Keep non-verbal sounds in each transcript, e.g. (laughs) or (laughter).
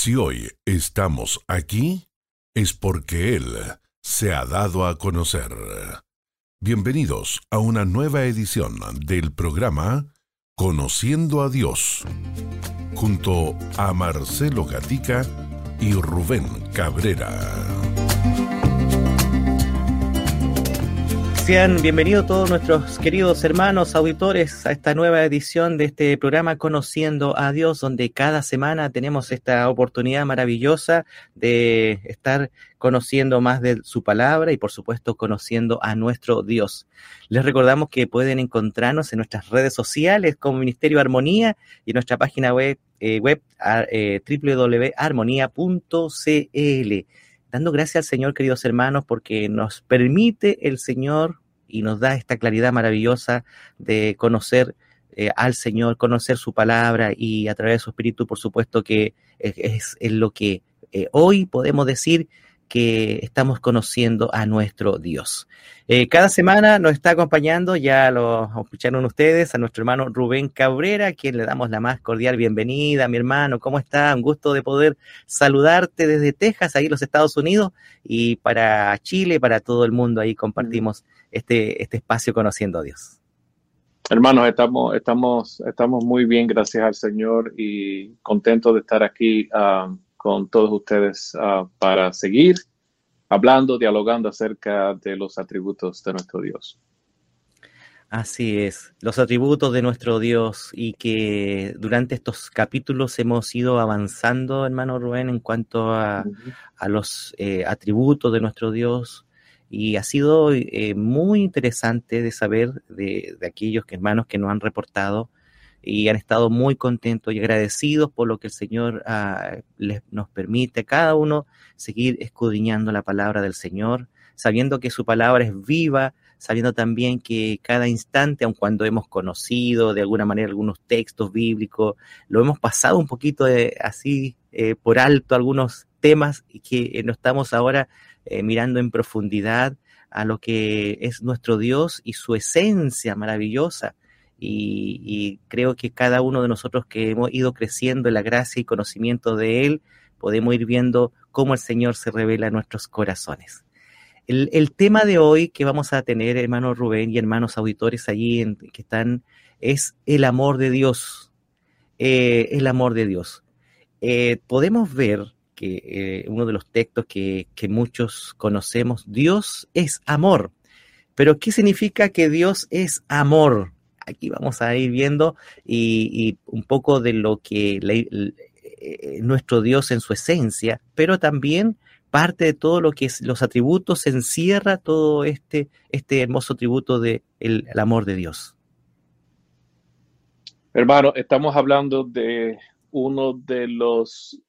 Si hoy estamos aquí, es porque Él se ha dado a conocer. Bienvenidos a una nueva edición del programa Conociendo a Dios, junto a Marcelo Gatica y Rubén Cabrera. Sean bienvenidos todos nuestros queridos hermanos auditores a esta nueva edición de este programa Conociendo a Dios, donde cada semana tenemos esta oportunidad maravillosa de estar conociendo más de su palabra y por supuesto conociendo a nuestro Dios. Les recordamos que pueden encontrarnos en nuestras redes sociales como Ministerio Armonía y en nuestra página web, eh, eh, www.armonía.cl dando gracias al Señor, queridos hermanos, porque nos permite el Señor y nos da esta claridad maravillosa de conocer eh, al Señor, conocer su palabra y a través de su espíritu, por supuesto que es, lo que eh, hoy podemos decir que estamos conociendo a nuestro Dios. Eh, cada semana nos está acompañando, ya lo escucharon ustedes, a nuestro hermano Rubén Cabrera, a quien le damos la más cordial bienvenida. Mi hermano, ¿cómo está? Un gusto de poder saludarte desde Texas, ahí los Estados Unidos, y para Chile, para todo el mundo, ahí compartimos este, este espacio conociendo a Dios. Hermanos, estamos, estamos, estamos muy bien, gracias al Señor, y contentos de estar aquí. Ah, con todos ustedes ah, para seguir hablando, dialogando acerca de los atributos de nuestro Dios. Así es, los atributos de nuestro Dios y que durante estos capítulos hemos ido avanzando, hermano Rubén, en cuanto a, los eh, atributos de nuestro Dios. Y ha sido eh, muy interesante de saber de, de aquellos que, hermanos que nos han reportado y han estado muy contentos y agradecidos por lo que el Señor ah, les, nos permite a cada uno seguir escudriñando la palabra del Señor, sabiendo que su palabra es viva, sabiendo también que cada instante, aun cuando hemos conocido de alguna manera algunos textos bíblicos, lo hemos pasado un poquito de, así eh, por alto algunos temas y que no estamos ahora eh, mirando en profundidad a lo que es nuestro Dios y su esencia maravillosa y, creo que cada uno de nosotros que hemos ido creciendo en la gracia y conocimiento de Él, podemos ir viendo cómo el Señor se revela en nuestros corazones. El, tema de hoy que vamos a tener, hermano Rubén y hermanos auditores allí en, que están, es el amor de Dios. Eh, el amor de Dios. Eh, podemos ver que eh, uno de los textos que, que muchos conocemos, Dios es amor. Pero ¿qué significa que Dios es amor? Aquí vamos a ir viendo y, un poco de lo que eh, nuestro Dios en su esencia, pero también parte de todo lo que es los atributos, encierra todo este, este hermoso tributo del de el amor de Dios. Hermano, estamos hablando de uno de los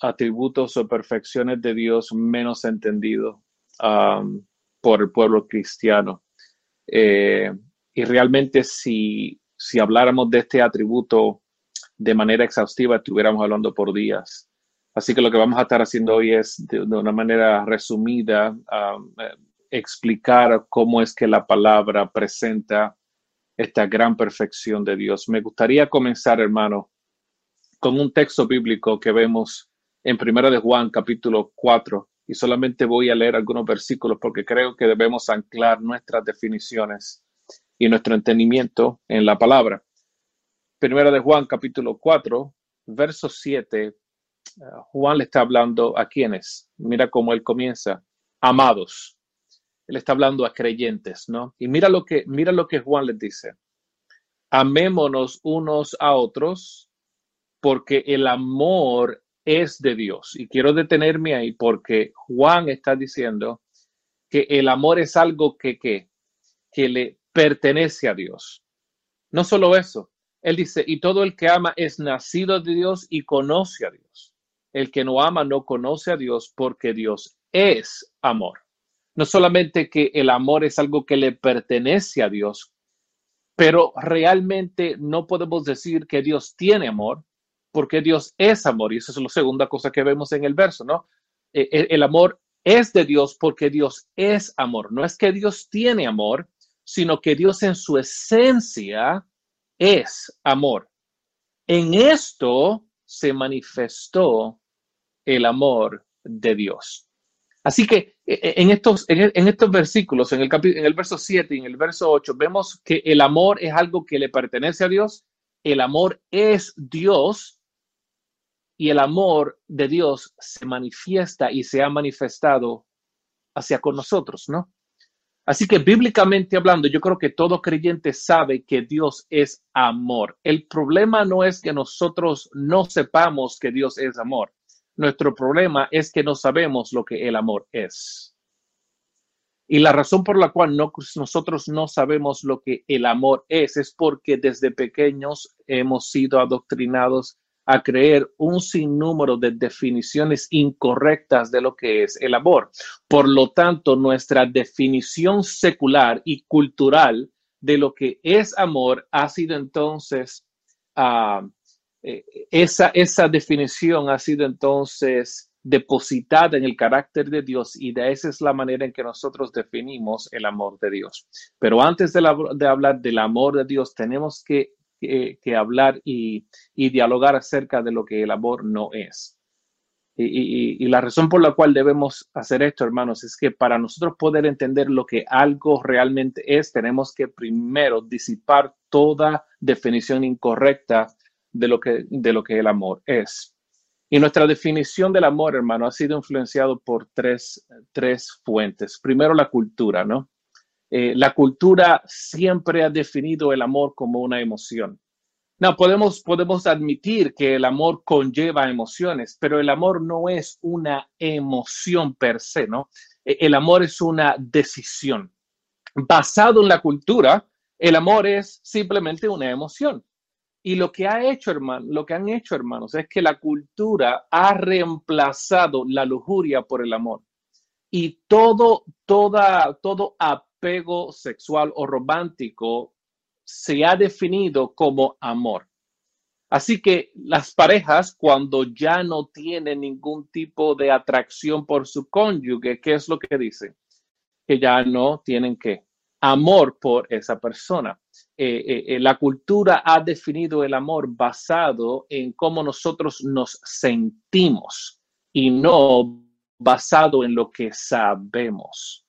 atributos o perfecciones de Dios menos entendido por el pueblo cristiano. Eh, y realmente si, si habláramos de este atributo de manera exhaustiva, estuviéramos hablando por días. Así que lo que vamos a estar haciendo hoy es, de, una manera resumida, um, eh, explicar cómo es que la palabra presenta esta gran perfección de Dios. Me gustaría comenzar, hermano, con un texto bíblico que vemos en Primera de Juan, capítulo 4, y solamente voy a leer algunos versículos porque creo que debemos anclar nuestras definiciones y nuestro entendimiento en la palabra. Primera de Juan, capítulo 4, verso 7, eh, Juan le está hablando a quienes. Mira cómo él comienza. Amados. Él está hablando a creyentes, ¿no? Y mira lo que, mira lo que Juan les dice. Amémonos unos a otros porque el amor es de Dios. Y quiero detenerme ahí porque Juan está diciendo que el amor es algo que, que, que le pertenece a Dios. No solo eso, él dice, y todo el que ama es nacido de Dios y conoce a Dios. El que no ama no conoce a Dios porque Dios es amor. No solamente que el amor es algo que le pertenece a Dios, pero realmente no podemos decir que Dios tiene amor porque Dios es amor. Y esa es la segunda cosa que vemos en el verso, ¿no? E, e, el amor es de Dios porque Dios es amor. No es que Dios tiene amor, sino que Dios en su esencia es amor. En esto se manifestó el amor de Dios. Así que e, e, en estos, en, estos versículos, en el, en el verso 7 y en el verso 8, vemos que el amor es algo que le pertenece a Dios, el amor es Dios y el amor de Dios se manifiesta y se ha manifestado hacia con nosotros, ¿no? Así que bíblicamente hablando, yo creo que todo creyente sabe que Dios es amor. El problema no es que nosotros no sepamos que Dios es amor. Nuestro problema es que no sabemos lo que el amor es. Y la razón por la cual nosotros no sabemos lo que el amor es es porque desde pequeños hemos sido adoctrinados a creer un sinnúmero de definiciones incorrectas de lo que es el amor. Por lo tanto, nuestra definición secular y cultural de lo que es amor ha sido entonces, ah, eh, esa, esa definición ha sido entonces depositada en el carácter de Dios y de esa es la manera en que nosotros definimos el amor de Dios. Pero antes de, de hablar del amor de Dios, tenemos que que, hablar y, dialogar acerca de lo que el amor no es. Y, la razón por la cual debemos hacer esto, hermanos, es que para nosotros poder entender lo que algo realmente es, tenemos que primero disipar toda definición incorrecta de lo que, de lo que el amor es. Y nuestra definición del amor, hermano, ha sido influenciado por tres, tres fuentes. Primero, la cultura, ¿no? Eh, la cultura siempre ha definido el amor como una emoción. No, podemos, podemos admitir que el amor conlleva emociones, pero el amor no es una emoción per se, ¿no? E, el amor es una decisión. Basado en la cultura, el amor es simplemente una emoción. Y lo que ha hecho, hermano, lo que han hecho, hermanos, es que la cultura ha reemplazado la lujuria por el amor. Y todo, toda, todo sexual o romántico se ha definido como amor. Así que las parejas, cuando ya no tienen ningún tipo de atracción por su cónyuge, ¿qué es lo que dicen? Que ya no tienen que amor por esa persona. Eh, eh, eh, la cultura ha definido el amor basado en cómo nosotros nos sentimos y no basado en lo que sabemos.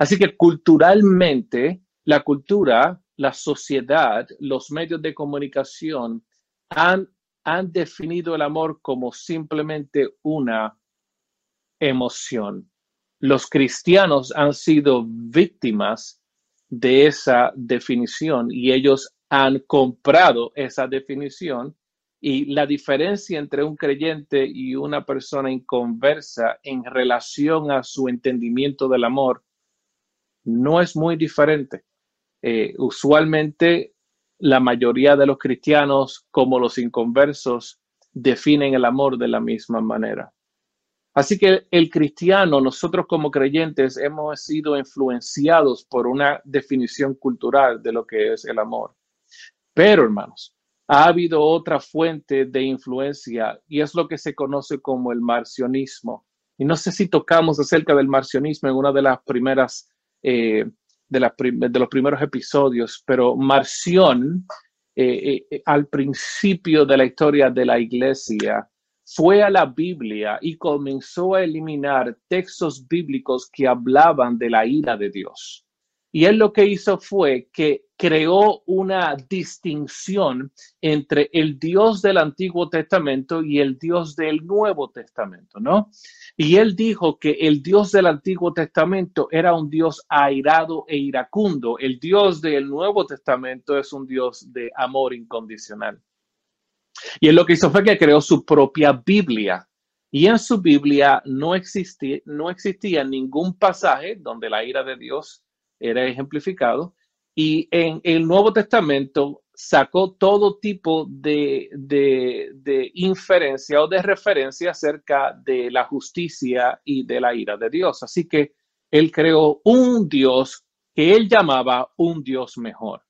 Así que culturalmente, la cultura, la sociedad, los medios de comunicación han, han definido el amor como simplemente una emoción. Los cristianos han sido víctimas de esa definición y ellos han comprado esa definición y la diferencia entre un creyente y una persona inconversa en relación a su entendimiento del amor no es muy diferente. Eh, usualmente la mayoría de los cristianos, como los inconversos, definen el amor de la misma manera. Así que el cristiano, nosotros como creyentes, hemos sido influenciados por una definición cultural de lo que es el amor. Pero, hermanos, ha habido otra fuente de influencia y es lo que se conoce como el marcionismo. Y no sé si tocamos acerca del marcionismo en una de las primeras eh, de, los primeros episodios, pero Marción, eh, eh, al principio de la historia de la iglesia, fue a la Biblia y comenzó a eliminar textos bíblicos que hablaban de la ira de Dios. Y él lo que hizo fue que creó una distinción entre el Dios del Antiguo Testamento y el Dios del Nuevo Testamento, ¿no? Y él dijo que el Dios del Antiguo Testamento era un Dios airado e iracundo. El Dios del Nuevo Testamento es un Dios de amor incondicional. Y él lo que hizo fue que creó su propia Biblia. Y en su Biblia no existía, ningún pasaje donde la ira de Dios era ejemplificado. Y en el Nuevo Testamento sacó todo tipo de, de, inferencia o de referencia acerca de la justicia y de la ira de Dios. Así que él creó un Dios que él llamaba un Dios mejor.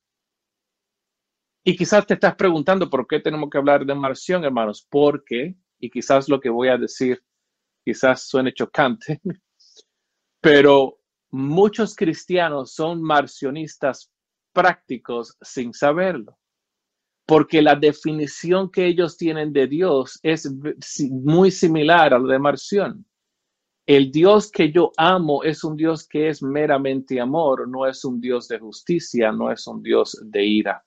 Y quizás te estás preguntando por qué tenemos que hablar de Marción, hermanos, porque, y quizás lo que voy a decir quizás suene chocante, (laughs) pero muchos cristianos son marcionistas prácticos sin saberlo. porque la definición que ellos tienen de Dios es muy similar a la de Marción. El Dios que yo amo es un Dios que es meramente amor, no es un Dios de justicia, no es un Dios de ira.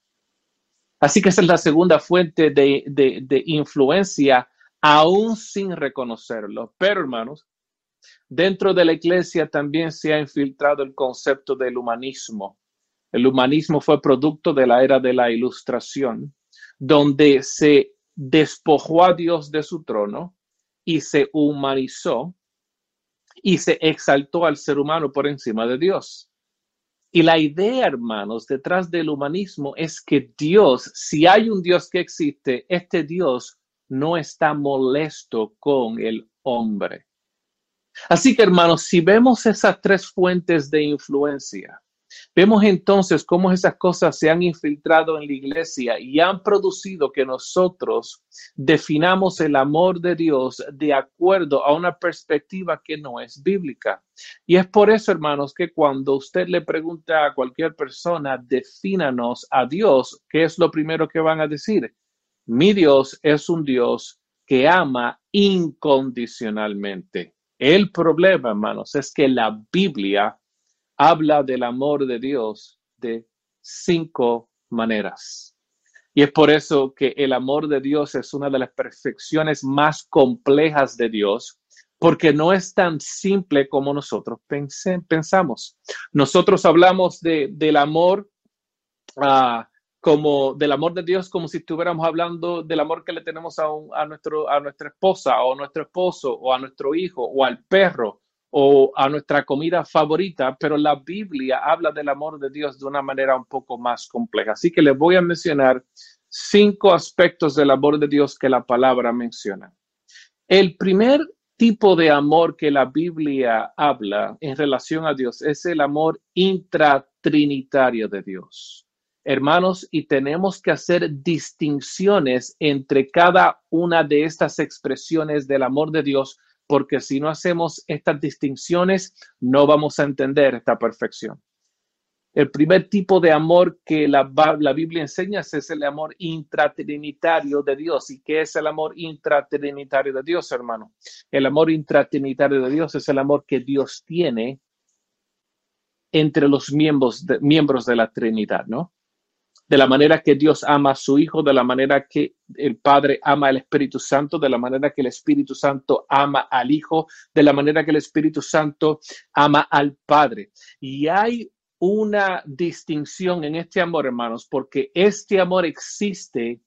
Así que esa es la segunda fuente de, de influencia, aún sin reconocerlo. Pero hermanos, dentro de la iglesia también se ha infiltrado el concepto del humanismo. El humanismo fue producto de la era de la ilustración, donde se despojó a Dios de su trono y se humanizó y se exaltó al ser humano por encima de Dios. Y la idea, hermanos, detrás del humanismo es que Dios, si hay un Dios que existe, este Dios no está molesto con el hombre. Así que, hermanos, si vemos esas tres fuentes de influencia, Vemos entonces cómo esas cosas se han infiltrado en la iglesia y han producido que nosotros definamos el amor de Dios de acuerdo a una perspectiva que no es bíblica. Y es por eso, hermanos, que cuando usted le pregunta a cualquier persona, defínanos a Dios, ¿qué es lo primero que van a decir? Mi Dios es un Dios que ama incondicionalmente. El problema, hermanos, es que la Biblia habla del amor de Dios de cinco maneras. Y es por eso que el amor de Dios es una de las perfecciones más complejas de Dios, porque no es tan simple como nosotros pensamos. Nosotros hablamos de, del amor uh, como del amor de Dios como si estuviéramos hablando del amor que le tenemos a, nuestro, a nuestra esposa o a nuestro esposo o a nuestro hijo o al perro o a nuestra comida favorita, pero la Biblia habla del amor de Dios de una manera un poco más compleja. Así que les voy a mencionar cinco aspectos del amor de Dios que la palabra menciona. El primer tipo de amor que la Biblia habla en relación a Dios es el amor intratrinitario de Dios. Hermanos, y tenemos que hacer distinciones entre cada una de estas expresiones del amor de Dios porque si no hacemos estas distinciones, no vamos a entender esta perfección. El primer tipo de amor que la, Biblia enseña es el amor intratrinitario de Dios. ¿Y qué es el amor intratrinitario de Dios, hermano? El amor intratrinitario de Dios es el amor que Dios tiene entre los miembros de, miembros de la Trinidad, ¿no? De la manera que Dios ama a su Hijo, de la manera que el Padre ama al Espíritu Santo, de la manera que el Espíritu Santo ama al Hijo, de la manera que el Espíritu Santo ama al Padre. Y hay una distinción en este amor, hermanos, porque este amor existe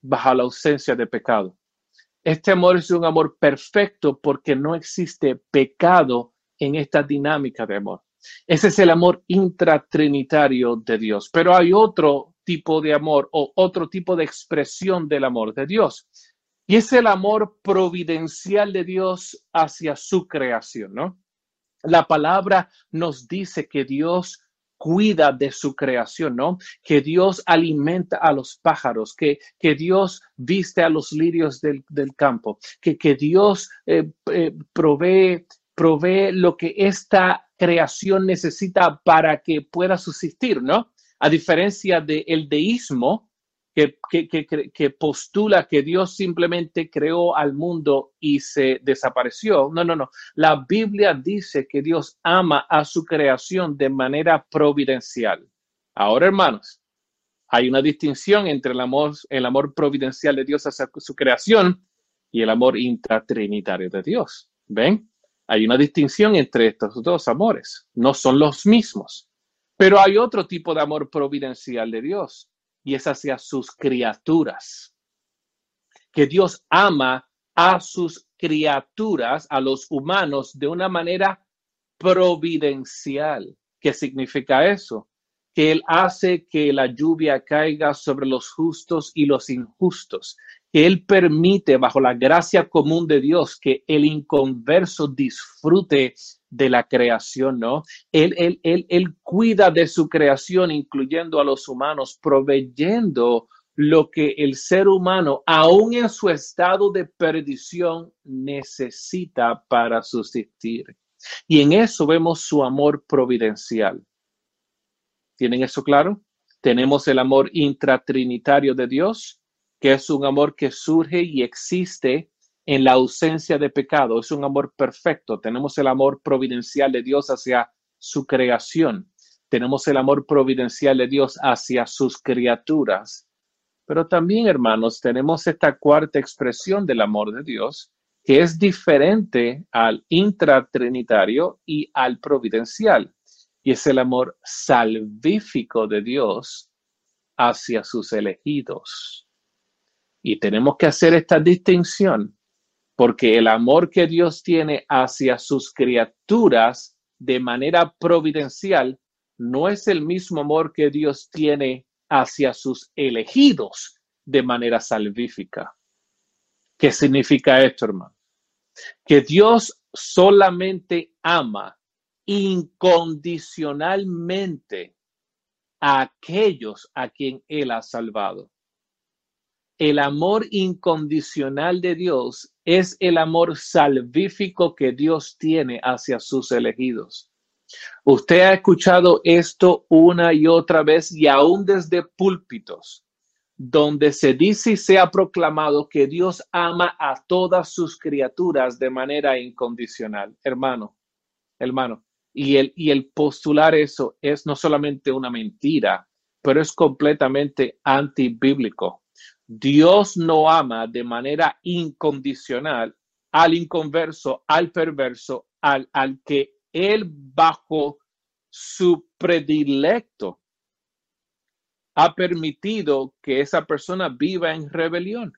bajo la ausencia de pecado. Este amor es un amor perfecto porque no existe pecado en esta dinámica de amor. Ese es el amor intratrinitario de Dios. Pero hay otro tipo de amor o otro tipo de expresión del amor de Dios. Y es el amor providencial de Dios hacia su creación, ¿no? La palabra nos dice que Dios cuida de su creación, ¿no? Que Dios alimenta a los pájaros, que, que Dios viste a los lirios del, campo, que, que Dios eh, eh, provee, provee lo que esta creación necesita para que pueda subsistir, ¿no? A diferencia del deísmo, que, que, postula que Dios simplemente creó al mundo y se desapareció. No, no, no. La Biblia dice que Dios ama a su creación de manera providencial. Ahora, hermanos, hay una distinción entre el amor, el amor providencial de Dios hacia su creación y el amor intratrinitario de Dios. ¿Ven? Hay una distinción entre estos dos amores. No son los mismos. Pero hay otro tipo de amor providencial de Dios y es hacia sus criaturas. Que Dios ama a sus criaturas, a los humanos, de una manera providencial. ¿Qué significa eso? Que Él hace que la lluvia caiga sobre los justos y los injustos, que Él permite, bajo la gracia común de Dios, que el inconverso disfrute de la creación, ¿no? Él, él, él, él cuida de su creación, incluyendo a los humanos, proveyendo lo que el ser humano, aún en su estado de perdición, necesita para subsistir. Y en eso vemos su amor providencial. ¿Tienen eso claro? Tenemos el amor intratrinitario de Dios, que es un amor que surge y existe en la ausencia de pecado. Es un amor perfecto. Tenemos el amor providencial de Dios hacia su creación. Tenemos el amor providencial de Dios hacia sus criaturas. Pero también, hermanos, tenemos esta cuarta expresión del amor de Dios, que es diferente al intratrinitario y al providencial y es el amor salvífico de Dios hacia sus elegidos. Y tenemos que hacer esta distinción porque el amor que Dios tiene hacia sus criaturas de manera providencial no es el mismo amor que Dios tiene hacia sus elegidos de manera salvífica. ¿Qué significa esto, hermano? Que Dios solamente ama incondicionalmente a aquellos a quien Él ha salvado. El amor incondicional de Dios es el amor salvífico que Dios tiene hacia sus elegidos. Usted ha escuchado esto una y otra vez y aún desde púlpitos, donde se dice y se ha proclamado que Dios ama a todas sus criaturas de manera incondicional. Hermano, hermano, y el, y el postular eso es no solamente una mentira, pero es completamente antibíblico. Dios no ama de manera incondicional al inconverso, al perverso, al, al que él bajo su predilecto ha permitido que esa persona viva en rebelión.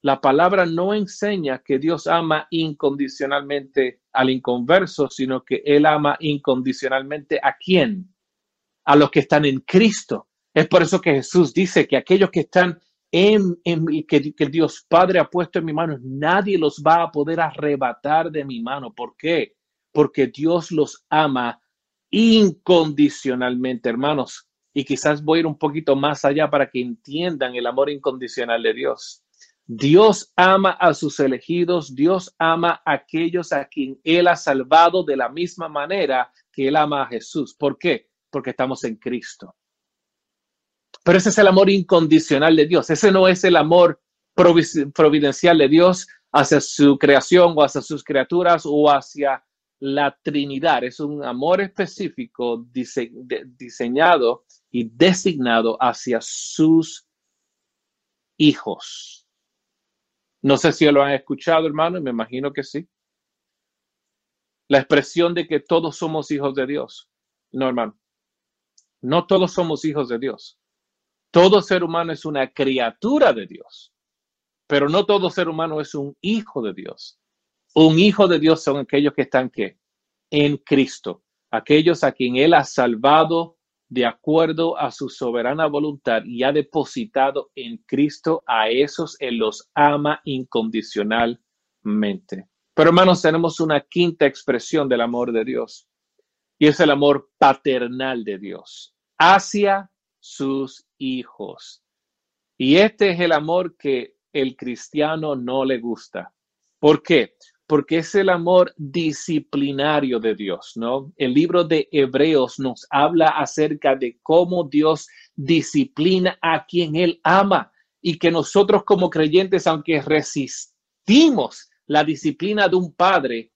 La palabra no enseña que Dios ama incondicionalmente al inconverso, sino que Él ama incondicionalmente a quién? A los que están en Cristo. Es por eso que Jesús dice que aquellos que están en, en que, Dios Padre ha puesto en mi mano, nadie los va a poder arrebatar de mi mano. ¿Por qué? Porque Dios los ama incondicionalmente, hermanos. Y quizás voy a ir un poquito más allá para que entiendan el amor incondicional de Dios. Dios ama a sus elegidos, Dios ama a aquellos a quien Él ha salvado de la misma manera que Él ama a Jesús. ¿Por qué? Porque estamos en Cristo. Pero ese es el amor incondicional de Dios. Ese no es el amor providencial de Dios hacia su creación o hacia sus criaturas o hacia la Trinidad. Es un amor específico diseñado y designado hacia sus hijos. No sé si lo han escuchado, hermano, y me imagino que sí. La expresión de que todos somos hijos de Dios. No, hermano. No todos somos hijos de Dios. Todo ser humano es una criatura de Dios, pero no todo ser humano es un hijo de Dios. Un hijo de Dios son aquellos que están ¿qué? en Cristo, aquellos a quien Él ha salvado de acuerdo a su soberana voluntad y ha depositado en Cristo, a esos Él los ama incondicionalmente. Pero hermanos, tenemos una quinta expresión del amor de Dios y es el amor paternal de Dios hacia sus hijos. Y este es el amor que el cristiano no le gusta. ¿Por qué? porque es el amor disciplinario de Dios, ¿no? El libro de Hebreos nos habla acerca de cómo Dios disciplina a quien Él ama y que nosotros como creyentes, aunque resistimos la disciplina de un padre,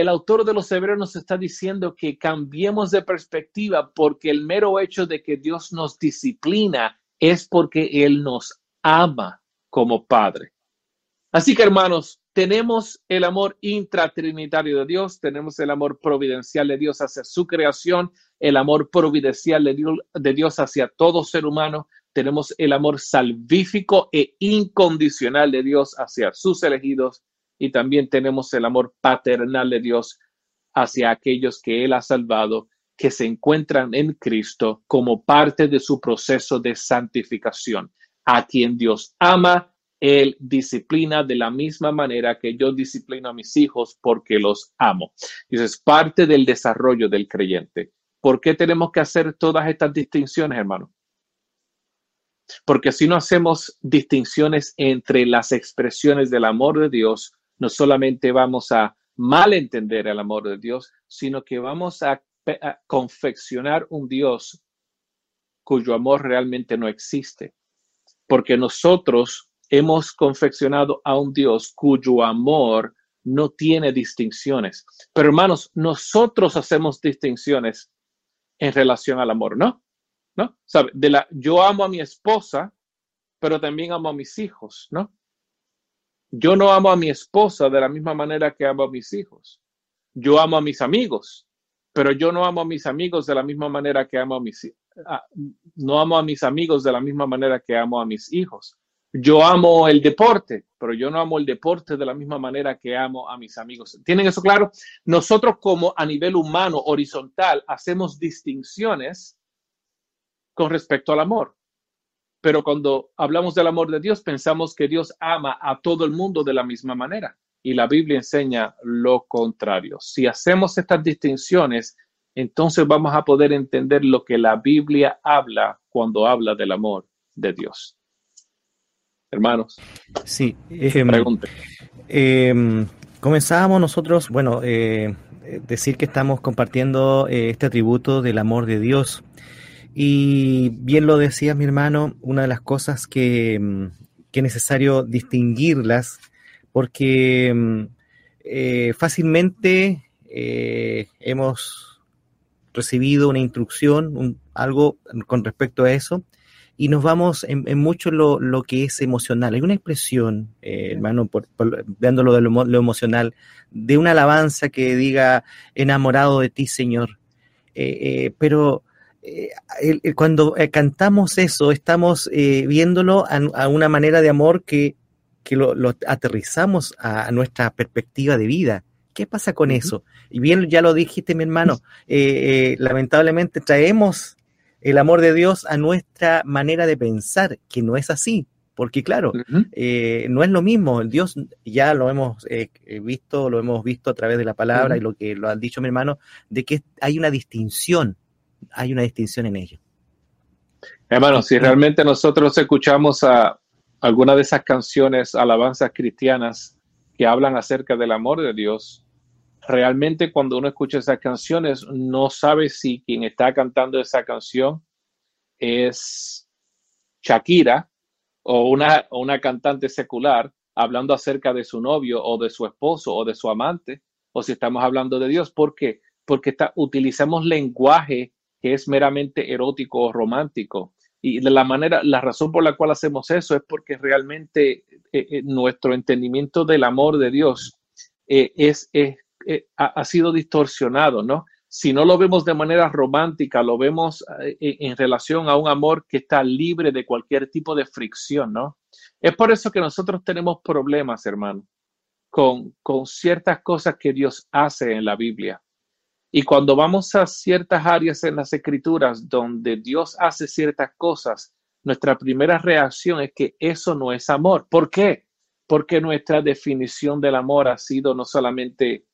el autor de los Hebreos nos está diciendo que cambiemos de perspectiva porque el mero hecho de que Dios nos disciplina es porque Él nos ama como Padre. Así que hermanos, tenemos el amor intratrinitario de Dios, tenemos el amor providencial de Dios hacia su creación, el amor providencial de Dios, de Dios hacia todo ser humano, tenemos el amor salvífico e incondicional de Dios hacia sus elegidos y también tenemos el amor paternal de Dios hacia aquellos que Él ha salvado, que se encuentran en Cristo como parte de su proceso de santificación, a quien Dios ama él disciplina de la misma manera que yo disciplino a mis hijos porque los amo. Y es parte del desarrollo del creyente. ¿Por qué tenemos que hacer todas estas distinciones, hermano? Porque si no hacemos distinciones entre las expresiones del amor de Dios, no solamente vamos a malentender el amor de Dios, sino que vamos a, confeccionar un Dios cuyo amor realmente no existe, porque nosotros hemos confeccionado a un Dios cuyo amor no tiene distinciones. Pero hermanos, nosotros hacemos distinciones en relación al amor, ¿no? ¿No? ¿Sabe? De la, yo amo a mi esposa, pero también amo a mis hijos, ¿no? Yo no amo a mi esposa de la misma manera que amo a mis hijos. Yo amo a mis amigos, pero yo no amo a mis amigos de la misma manera que amo a mis no amo a mis amigos de la misma manera que amo a mis hijos. Yo amo el deporte, pero yo no amo el deporte de la misma manera que amo a mis amigos. ¿Tienen eso claro? Nosotros como a nivel humano, horizontal, hacemos distinciones con respecto al amor. Pero cuando hablamos del amor de Dios, pensamos que Dios ama a todo el mundo de la misma manera. Y la Biblia enseña lo contrario. Si hacemos estas distinciones, entonces vamos a poder entender lo que la Biblia habla cuando habla del amor de Dios hermanos. Sí, eh, eh, comenzábamos nosotros, bueno, eh, decir que estamos compartiendo eh, este atributo del amor de Dios. Y bien lo decía mi hermano, una de las cosas que, mm, que es necesario distinguirlas, porque mm, fácilmente hemos recibido una instrucción, algo con respecto a eso, y nos vamos en, mucho lo, lo, que es emocional. Hay una expresión, eh, hermano, por, viéndolo de lo, emocional, de una alabanza que diga enamorado de ti, Señor. Eh, eh, cuando cantamos eso, estamos viéndolo a, una manera de amor que, que lo, aterrizamos a, nuestra perspectiva de vida. ¿Qué pasa con eso? Y bien, ya lo dijiste, mi hermano, lamentablemente traemos el amor de Dios a nuestra manera de pensar, que no es así, porque claro, eh, no es lo mismo, Dios ya lo hemos eh, visto, lo hemos visto a través de la palabra y lo que lo han dicho mi hermano, de que hay una distinción, hay una distinción en ello. Hermano, si realmente nosotros escuchamos a alguna de esas canciones, alabanzas cristianas que hablan acerca del amor de Dios, realmente cuando uno escucha esas canciones no sabe si quien está cantando esa canción es Shakira o una, una cantante secular hablando acerca de su novio o de su esposo o de su amante, o si estamos hablando de Dios. ¿Por qué? Porque utilizamos lenguaje que es meramente erótico o romántico. Y de la manera, la razón por la cual hacemos eso es porque realmente eh, eh, nuestro entendimiento del amor de Dios eh, es, es, ha, sido distorsionado, ¿no? Si no lo vemos de manera romántica, lo vemos en relación a un amor que está libre de cualquier tipo de fricción, ¿no? Es por eso que nosotros tenemos problemas, hermano, con, con ciertas cosas que Dios hace en la Biblia. Y cuando vamos a ciertas áreas en las escrituras donde Dios hace ciertas cosas, nuestra primera reacción es que eso no es amor. ¿Por qué? Porque nuestra definición del amor ha sido no solamente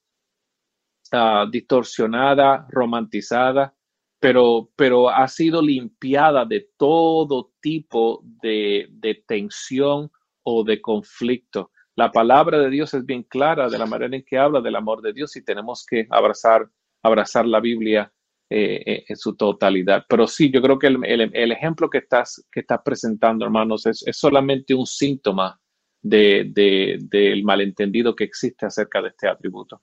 distorsionada, romantizada, pero, pero ha sido limpiada de todo tipo de, tensión o de conflicto. La palabra de Dios es bien clara de la manera en que habla del amor de Dios y tenemos que abrazar, abrazar la Biblia eh, eh, en su totalidad. Pero sí, yo creo que el, ejemplo que estás, que estás presentando, hermanos, es, solamente un síntoma de, del malentendido que existe acerca de este atributo.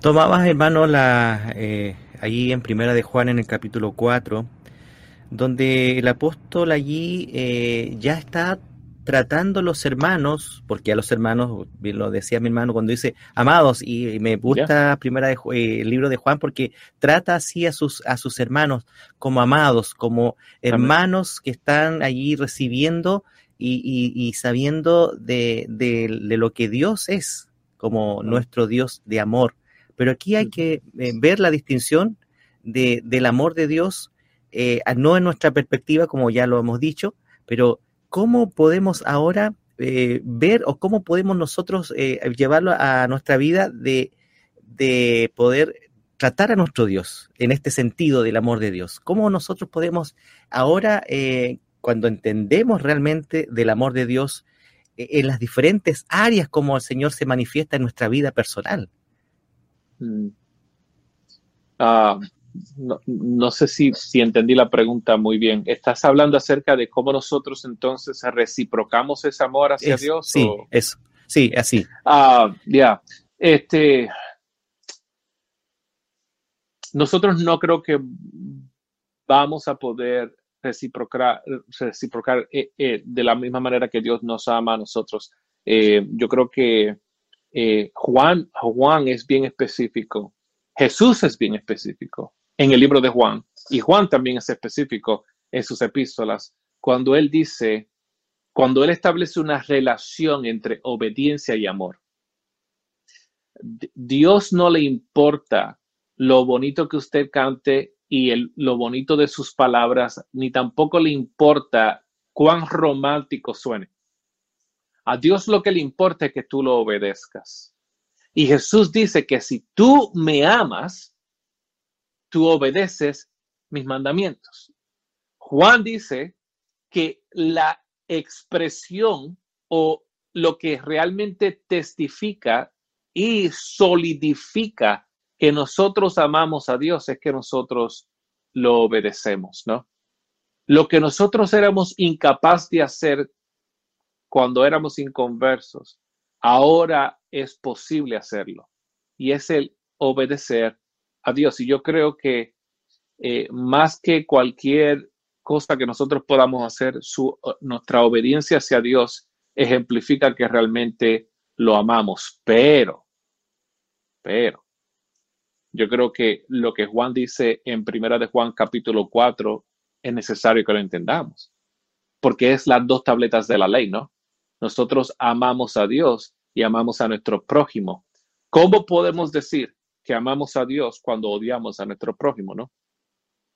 Tomabas, hermano, la, eh, allí en Primera de Juan, en el capítulo 4, donde el apóstol allí ya está tratando a los hermanos, porque a los hermanos, lo decía mi hermano cuando dice amados, y, me gusta primera de, eh, el libro de Juan porque trata así a sus, a sus hermanos como amados, como hermanos que están allí recibiendo y, sabiendo de, de, lo que Dios es, como nuestro Dios de amor. Pero aquí hay que eh, ver la distinción de, del amor de Dios, eh, no en nuestra perspectiva, como ya lo hemos dicho, pero cómo podemos ahora eh, ver o cómo podemos nosotros llevarlo a nuestra vida de, de poder tratar a nuestro Dios en este sentido del amor de Dios. ¿Cómo nosotros podemos ahora, cuando entendemos realmente del amor de Dios, en las diferentes áreas como el Señor se manifiesta en nuestra vida personal? Mm. Ah, no, sé si, si, entendí la pregunta muy bien. ¿Estás hablando acerca de cómo nosotros entonces reciprocamos ese amor hacia Dios? Sí, eso. Sí, así. Ah, ya. Este. Nosotros no creo que vamos a poder reciprocar, reciprocar eh, eh, de la misma manera que Dios nos ama a nosotros. Eh, yo creo que Juan, Juan es bien específico. Jesús es bien específico en el libro de Juan. Y Juan también es específico en sus epístolas. Cuando él dice, cuando él establece una relación entre obediencia y amor. Dios no le importa lo bonito que usted cante y el, lo bonito de sus palabras, ni tampoco le importa cuán romántico suene. A Dios lo que le importa es que tú lo obedezcas. Y Jesús dice que si tú me amas, tú obedeces mis mandamientos. Juan dice que la expresión o lo que realmente testifica y solidifica que nosotros amamos a Dios es que nosotros lo obedecemos, ¿no? Lo que nosotros éramos incapaces de hacer cuando éramos inconversos, ahora es posible hacerlo. Y es el obedecer a Dios. Y yo creo que eh, más que cualquier cosa que nosotros podamos hacer, su, nuestra obediencia hacia Dios ejemplifica que realmente lo amamos. Pero, pero, yo creo que lo que Juan dice en Primera de Juan capítulo 4 es necesario que lo entendamos, porque es las dos tabletas de la ley, ¿no? Nosotros amamos a Dios y amamos a nuestro prójimo. ¿Cómo podemos decir que amamos a Dios cuando odiamos a nuestro prójimo, no?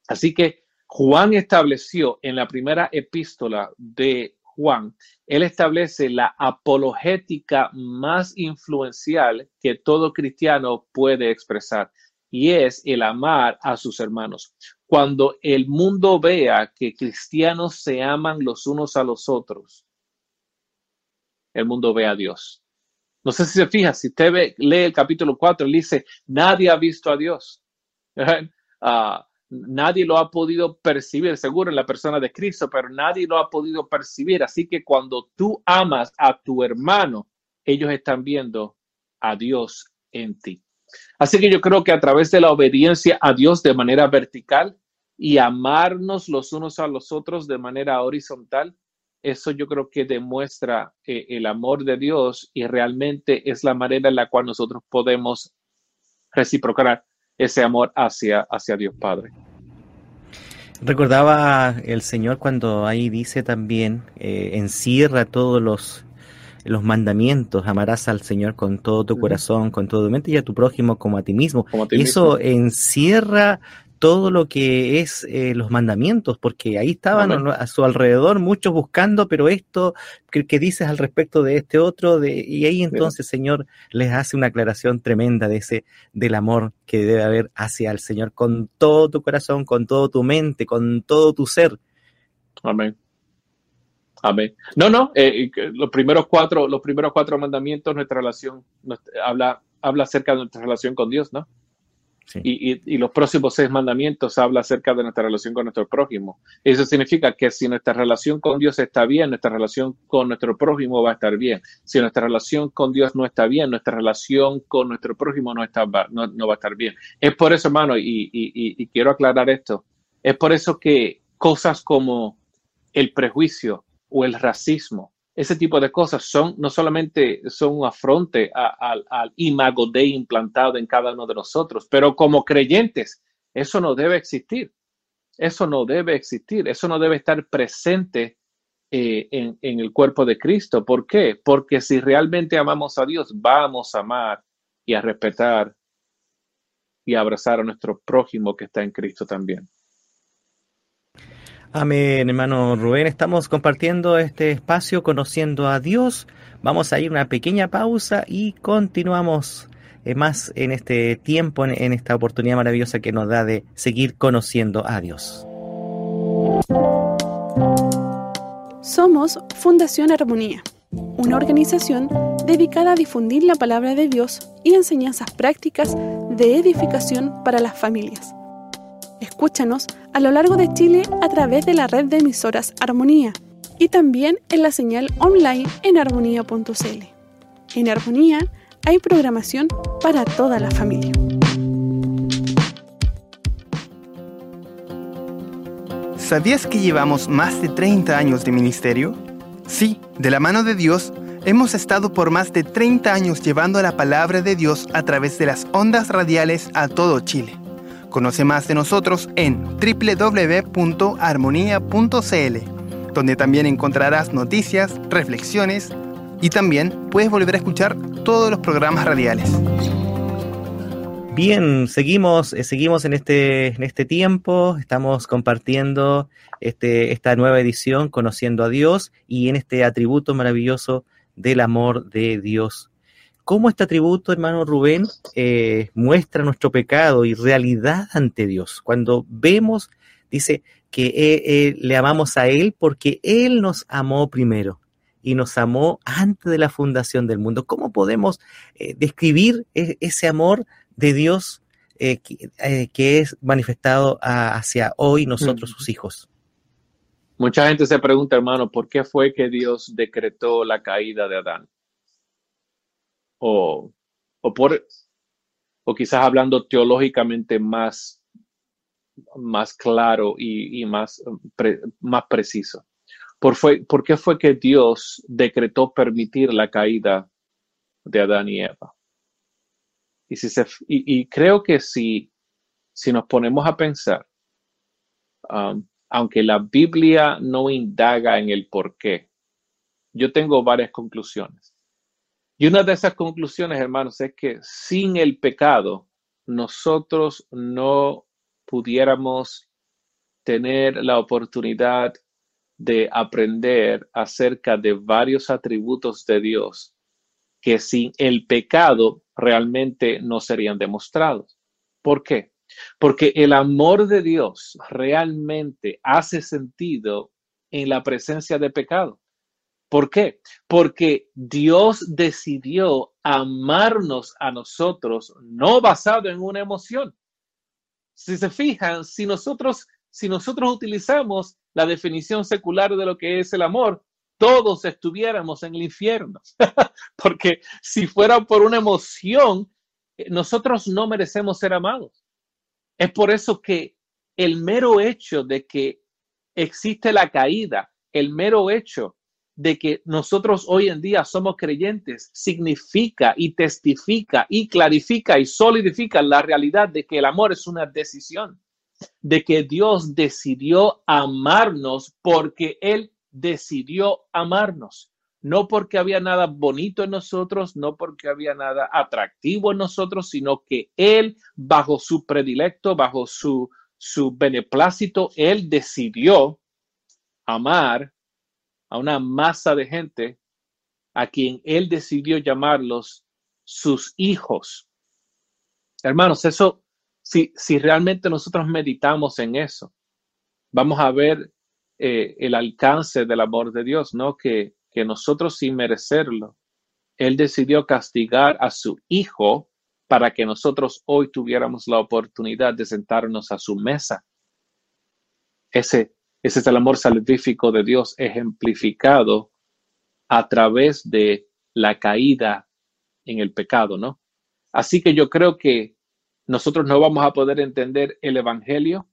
Así que Juan estableció en la primera epístola de Juan, él establece la apologética más influencial que todo cristiano puede expresar y es el amar a sus hermanos. Cuando el mundo vea que cristianos se aman los unos a los otros, el mundo ve a Dios. No sé si se fija, si usted lee el capítulo 4, él dice, nadie ha visto a Dios. Ah, nadie lo ha podido percibir, seguro en la persona de Cristo, pero nadie lo ha podido percibir. Así que cuando tú amas a tu hermano, ellos están viendo a Dios en ti. Así que yo creo que a través de la obediencia a Dios de manera vertical y amarnos los unos a los otros de manera horizontal, eso yo creo que demuestra eh, el amor de Dios y realmente es la manera en la cual nosotros podemos reciprocar ese amor hacia, hacia Dios Padre. Recordaba el Señor cuando ahí dice también, eh, encierra todos los los mandamientos, amarás al Señor con todo tu corazón, con todo tu mente y a tu prójimo como a ti mismo. y eso encierra todo lo que es eh, los mandamientos, porque ahí estaban a su alrededor muchos buscando, pero esto que, dices al respecto de este otro, de, y ahí entonces Señor les hace una aclaración tremenda de ese, del amor que debe haber hacia el Señor con todo tu corazón, con todo tu mente, con todo tu ser. Amén. Amén. No, no, eh, los primeros cuatro, los primeros cuatro mandamientos, nuestra relación, habla, habla acerca de nuestra relación con Dios, ¿no? Y, los próximos seis mandamientos habla acerca de nuestra relación con nuestro prójimo. Eso significa que si nuestra relación con Dios está bien, nuestra relación con nuestro prójimo va a estar bien. Si nuestra relación con Dios no está bien, nuestra relación con nuestro prójimo no, va a estar bien. Es por eso, hermano, y quiero aclarar esto, es por eso que cosas como el prejuicio, o el racismo. Ese tipo de cosas son no solamente son un afronte al imago de implantado en cada uno de nosotros, pero como creyentes, eso no debe existir. Eso no debe existir. Eso no debe estar presente eh, en, el cuerpo de Cristo. ¿Por qué? Porque si realmente amamos a Dios, vamos a amar y a respetar y abrazar a nuestro prójimo que está en Cristo también. Amén, hermano Rubén. Estamos compartiendo este espacio, conociendo a Dios. Vamos a ir una pequeña pausa y continuamos eh, más en este tiempo, en, esta oportunidad maravillosa que nos da de seguir conociendo a Dios. Somos Fundación Armonía, una organización dedicada a difundir la palabra de Dios y enseñanzas prácticas de edificación para las familias. Escúchanos a lo largo de Chile a través de la red de emisoras Armonía y también en la señal online en armonía.cl. En Armonía hay programación para toda la familia. ¿Sabías que llevamos más de 30 años de ministerio? Sí, de la mano de Dios, hemos estado por más de 30 años llevando la palabra de Dios a través de las ondas radiales a todo Chile. Conoce más de nosotros en www.armonía.cl, donde también encontrarás noticias, reflexiones y también puedes volver a escuchar todos los programas radiales. Bien, seguimos, eh, seguimos en este, en este tiempo, estamos compartiendo este, esta nueva edición, Conociendo a Dios, y en este atributo maravilloso del amor de Dios. ¿Cómo este atributo, hermano Rubén, eh, muestra nuestro pecado y realidad ante Dios? Cuando vemos, dice que eh, le amamos a Él porque Él nos amó primero y nos amó antes de la fundación del mundo. ¿Cómo podemos describir e, ese amor de Dios eh, eh, que, es manifestado hacia hoy nosotros, sus hijos. Mucha gente se pregunta, hermano, ¿por qué fue que Dios decretó la caída de Adán? O, o por, o quizás hablando teológicamente más, más claro y, más, más preciso. ¿Por, fue, ¿Por qué fue que Dios decretó permitir la caída de Adán y Eva? Y, si se, y, creo que si, si nos ponemos a pensar, um, aunque la Biblia no indaga en el por qué, yo tengo varias conclusiones. Y una de esas conclusiones, hermanos, es que sin el pecado, nosotros no pudiéramos tener la oportunidad de aprender acerca de varios atributos de Dios que sin el pecado realmente no serían demostrados. ¿Por qué? Porque el amor de Dios realmente hace sentido en la presencia de pecado. ¿Por qué? Porque Dios decidió amarnos a nosotros, no basado en una emoción. Si se fijan, si nosotros, si nosotros utilizamos la definición secular de lo que es el amor, todos estuviéramos en el infierno. (laughs) Porque si fuera por una emoción, eh, nosotros no merecemos ser amados. Es por eso que el mero hecho de que existe la caída, el mero hecho de que nosotros hoy en día somos creyentes, significa y testifica y clarifica y solidifica la realidad de que el amor es una decisión, de que Dios decidió amarnos porque Él decidió amarnos, no porque había nada bonito en nosotros, no porque había nada atractivo en nosotros, sino que Él, bajo su predilecto, bajo su, su beneplácito, Él decidió amar a una masa de gente a quien Él decidió llamarlos sus hijos. Hermanos, eso, si, si realmente nosotros meditamos en eso, vamos a ver eh, el alcance del amor de Dios, ¿no? Que, que nosotros sin merecerlo, Él decidió castigar a su Hijo para que nosotros hoy tuviéramos la oportunidad de sentarnos a su mesa. Ese, ese es el amor salvífico de Dios ejemplificado a través de la caída en el pecado, ¿no? Así que yo creo que nosotros no vamos a poder entender el Evangelio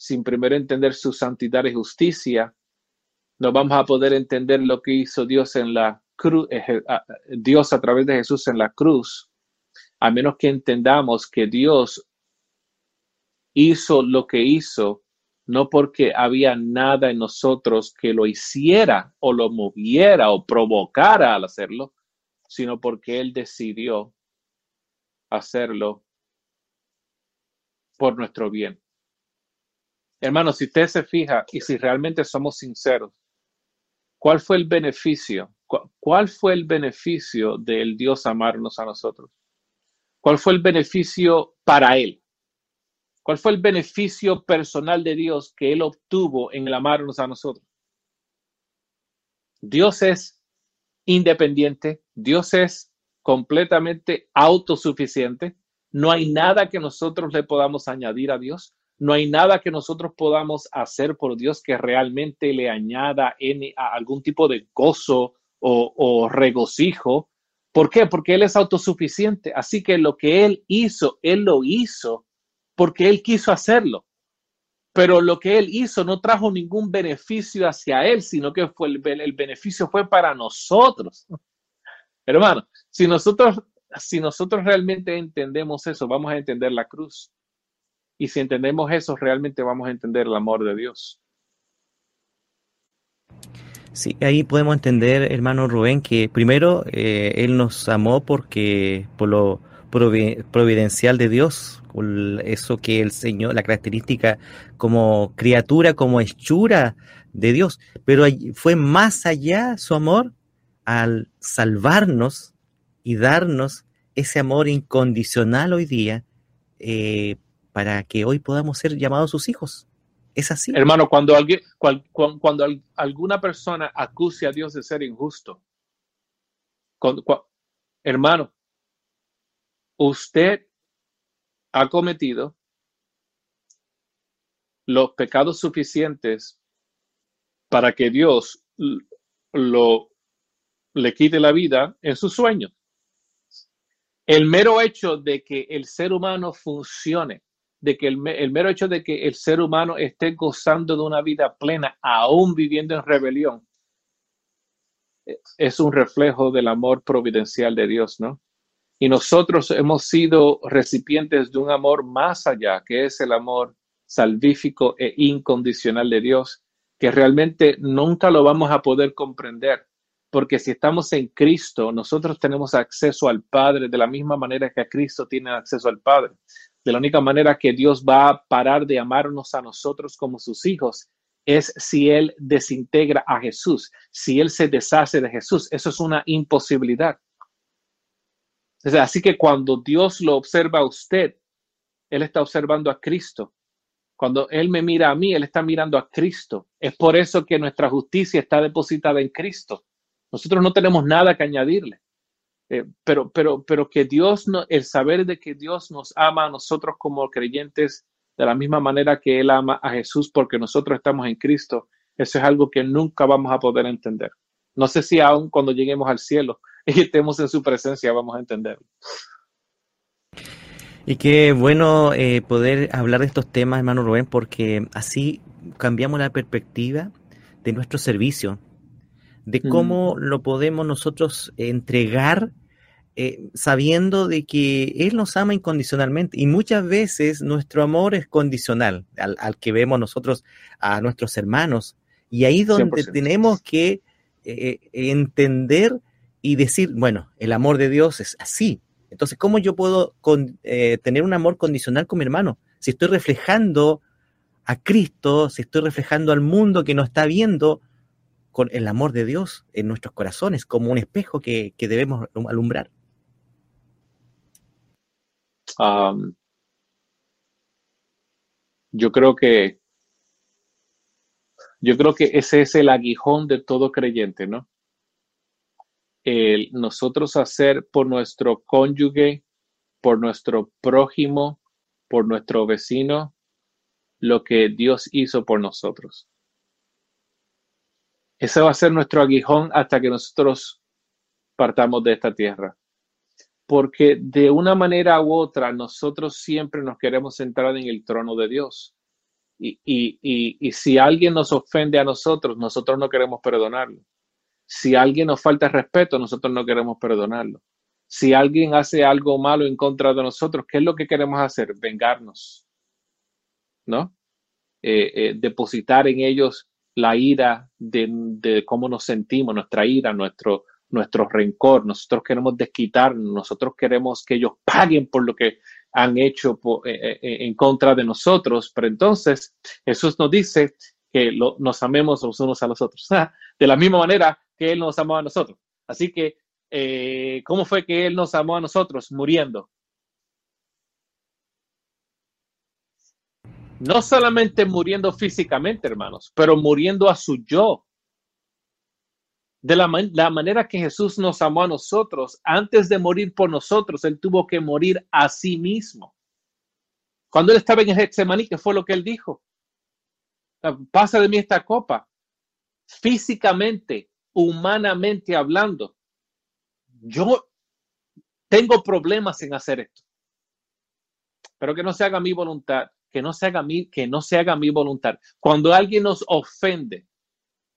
sin primero entender su santidad y justicia, no vamos a poder entender lo que hizo Dios en la cruz, eh, Dios a través de Jesús en la cruz, a menos que entendamos que Dios hizo lo que hizo, no porque había nada en nosotros que lo hiciera o lo moviera o provocara al hacerlo, sino porque Él decidió hacerlo por nuestro bien. Hermano, si usted se fija y si realmente somos sinceros, ¿cuál fue el beneficio? ¿Cuál fue el beneficio del Dios amarnos a nosotros? ¿Cuál fue el beneficio para Él? ¿Cuál fue el beneficio personal de Dios que Él obtuvo en el amarnos a nosotros? Dios es independiente, Dios es completamente autosuficiente, no hay nada que nosotros le podamos añadir a Dios, No hay nada que nosotros podamos hacer por Dios que realmente le añada en, algún tipo de gozo o, o regocijo. ¿Por qué? Porque Él es autosuficiente. Así que lo que Él hizo, Él lo hizo porque Él quiso hacerlo. Pero lo que Él hizo no trajo ningún beneficio hacia Él, sino que fue el, beneficio fue para nosotros. Hermano, si nosotros, si nosotros realmente entendemos eso, vamos a entender la cruz. Y si entendemos eso, realmente vamos a entender el amor de Dios. Sí, ahí podemos entender, hermano Rubén, que primero eh, Él nos amó porque por lo providencial de Dios, eso que el Señor, la característica como criatura, como hechura de Dios, pero fue más allá su amor al salvarnos y darnos ese amor incondicional hoy día eh, para que hoy podamos ser llamados sus hijos. Es así. Hermano, cuando, alguien, cuando, alguna persona acuse a Dios de ser injusto, hermano, usted ha cometido los pecados suficientes para que Dios lo le quite la vida en su sueño. El mero hecho de que el ser humano funcione, de que el, mero hecho de que el ser humano esté gozando de una vida plena, aún viviendo en rebelión, es un reflejo del amor providencial de Dios, ¿no? Y nosotros hemos sido recipientes de un amor más allá, que es el amor salvífico e incondicional de Dios, que realmente nunca lo vamos a poder comprender porque si estamos en Cristo, nosotros tenemos acceso al Padre de la misma manera que Cristo tiene acceso al Padre. De la única manera que Dios va a parar de amarnos a nosotros como sus hijos es si Él desintegra a Jesús, si Él se deshace de Jesús. Eso es una imposibilidad. Así que cuando Dios lo observa a usted, Él está observando a Cristo. Cuando Él me mira a mí, Él está mirando a Cristo. Es por eso que nuestra justicia está depositada en Cristo. Nosotros no tenemos nada que añadirle. Eh, pero, pero, pero que Dios, no, el saber de que Dios nos ama a nosotros como creyentes de la misma manera que Él ama a Jesús porque nosotros estamos en Cristo, eso es algo que nunca vamos a poder entender. No sé si aún cuando lleguemos al cielo (laughs) y estemos en su presencia vamos a entenderlo. Y qué bueno eh, poder hablar de estos temas, hermano Rubén, porque así cambiamos la perspectiva de nuestro servicio, de cómo lo podemos nosotros entregar eh, sabiendo de que Él nos ama incondicionalmente. Y muchas veces nuestro amor es condicional al, que vemos nosotros a nuestros hermanos. Y ahí donde tenemos que eh, entender y decir, bueno, el amor de Dios es así. Entonces, ¿cómo yo puedo eh, tener un amor condicional con mi hermano? Si estoy reflejando a Cristo, si estoy reflejando al mundo que nos está viendo, con el amor de Dios en nuestros corazones, como un espejo que, debemos alumbrar. yo creo que yo creo que ese es el aguijón de todo creyente, ¿no? El nosotros hacer por nuestro cónyuge, por nuestro prójimo, por nuestro vecino, lo que Dios hizo por nosotros. Ese va a ser nuestro aguijón hasta que nosotros partamos de esta tierra. Porque de una manera u otra nosotros siempre nos queremos centrar en el trono de Dios. Y, y, si alguien nos ofende a nosotros, nosotros no queremos perdonarlo. Si alguien nos falta respeto, nosotros no queremos perdonarlo. Si alguien hace algo malo en contra de nosotros, ¿qué es lo que queremos hacer? Vengarnos. ¿No? Eh, eh, depositar en ellos la ira de, cómo nos sentimos, nuestra ira, nuestro, nuestro rencor. Nosotros queremos desquitarnos, nosotros queremos que ellos paguen por lo que han hecho eh, en contra de nosotros. Pero entonces Jesús nos dice que nos amemos los unos a los otros, (laughs) de la misma manera que Él nos amó a nosotros. Así que, ¿cómo fue que Él nos amó a nosotros? Muriendo. No solamente muriendo físicamente, hermanos, pero muriendo a su yo. De la, manera que Jesús nos amó a nosotros, antes de morir por nosotros, Él tuvo que morir a sí mismo. Cuando él estaba en el Getsemaní, ¿qué fue lo que él dijo? Pasa de mí esta copa. Físicamente, humanamente hablando, yo tengo problemas en hacer esto. Pero que no se haga mi voluntad, que no se haga mi, que no se haga mi voluntad. Cuando alguien nos ofende,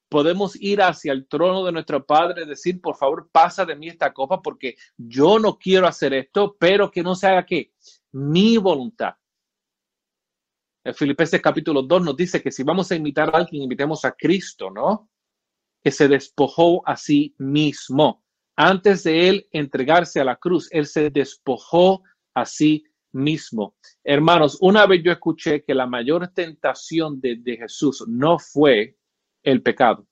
podemos ir hacia el trono de nuestro Padre y decir, por favor, pasa de mí esta copa porque yo no quiero hacer esto, pero que no se haga qué? Mi voluntad. El Filipenses capítulo 2 nos dice que si vamos a invitar a alguien, invitemos a Cristo, ¿no? Que se despojó a sí mismo. Antes de él entregarse a la cruz, él se despojó a sí mismo. Hermanos, una vez yo escuché que la mayor tentación de, de Jesús no fue el pecado.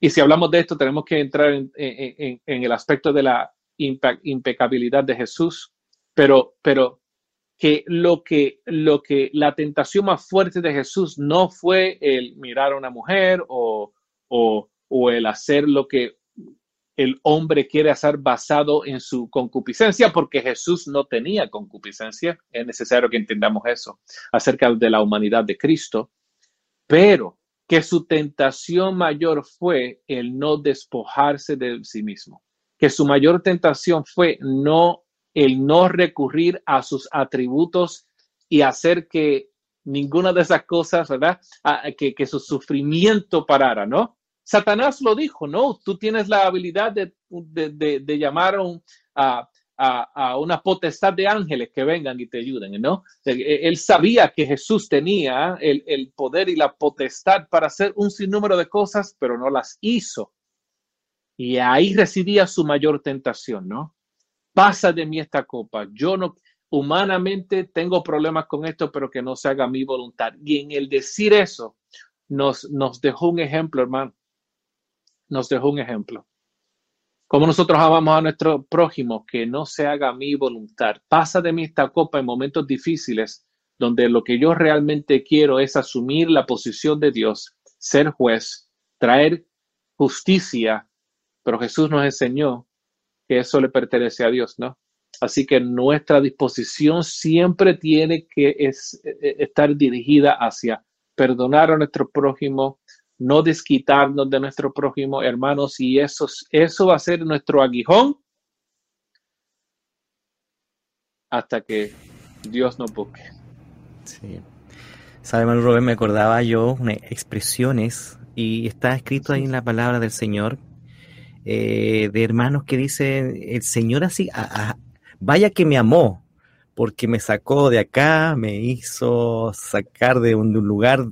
Y si hablamos de esto, tenemos que entrar en, el aspecto de la impecabilidad de Jesús, pero, pero que lo que, lo que la tentación más fuerte de Jesús no fue el mirar a una mujer o, o, el hacer lo que el hombre quiere hacer basado en su concupiscencia, porque Jesús no tenía concupiscencia. Es necesario que entendamos eso acerca de la humanidad de Cristo, pero que su tentación mayor fue el no despojarse de sí mismo, que su mayor tentación fue no el no recurrir a sus atributos y hacer que ninguna de esas cosas, ¿verdad? que, que, su sufrimiento parara, ¿no? Satanás lo dijo, ¿no? Tú tienes la habilidad de, de, de, llamar a, a, una potestad de ángeles que vengan y te ayuden, ¿no? Él sabía que Jesús tenía el, el poder y la potestad para hacer un sinnúmero de cosas, pero no las hizo. Y ahí residía su mayor tentación, ¿no? Pasa de mí esta copa. Yo no, humanamente tengo problemas con esto, pero que no se haga mi voluntad. Y en el decir eso, nos, nos dejó un ejemplo, hermano. Nos dejó un ejemplo. Como nosotros amamos a nuestro prójimo, que no se haga mi voluntad. Pasa de mí esta copa en momentos difíciles, donde lo que yo realmente quiero es asumir la posición de Dios, ser juez, traer justicia. Pero Jesús nos enseñó que eso le pertenece a Dios, ¿no? Así que nuestra disposición siempre tiene que es, e, e, estar dirigida hacia perdonar a nuestro prójimo, no desquitarnos de nuestro prójimo, hermanos, y eso, eso va a ser nuestro aguijón hasta que Dios nos busque. Sí. Sabe, Rubén, me acordaba yo una expresiones y está escrito ahí en la palabra del Señor eh, de hermanos que dicen, el Señor así, vaya que me amó, porque me sacó de acá, me hizo sacar de un, lugar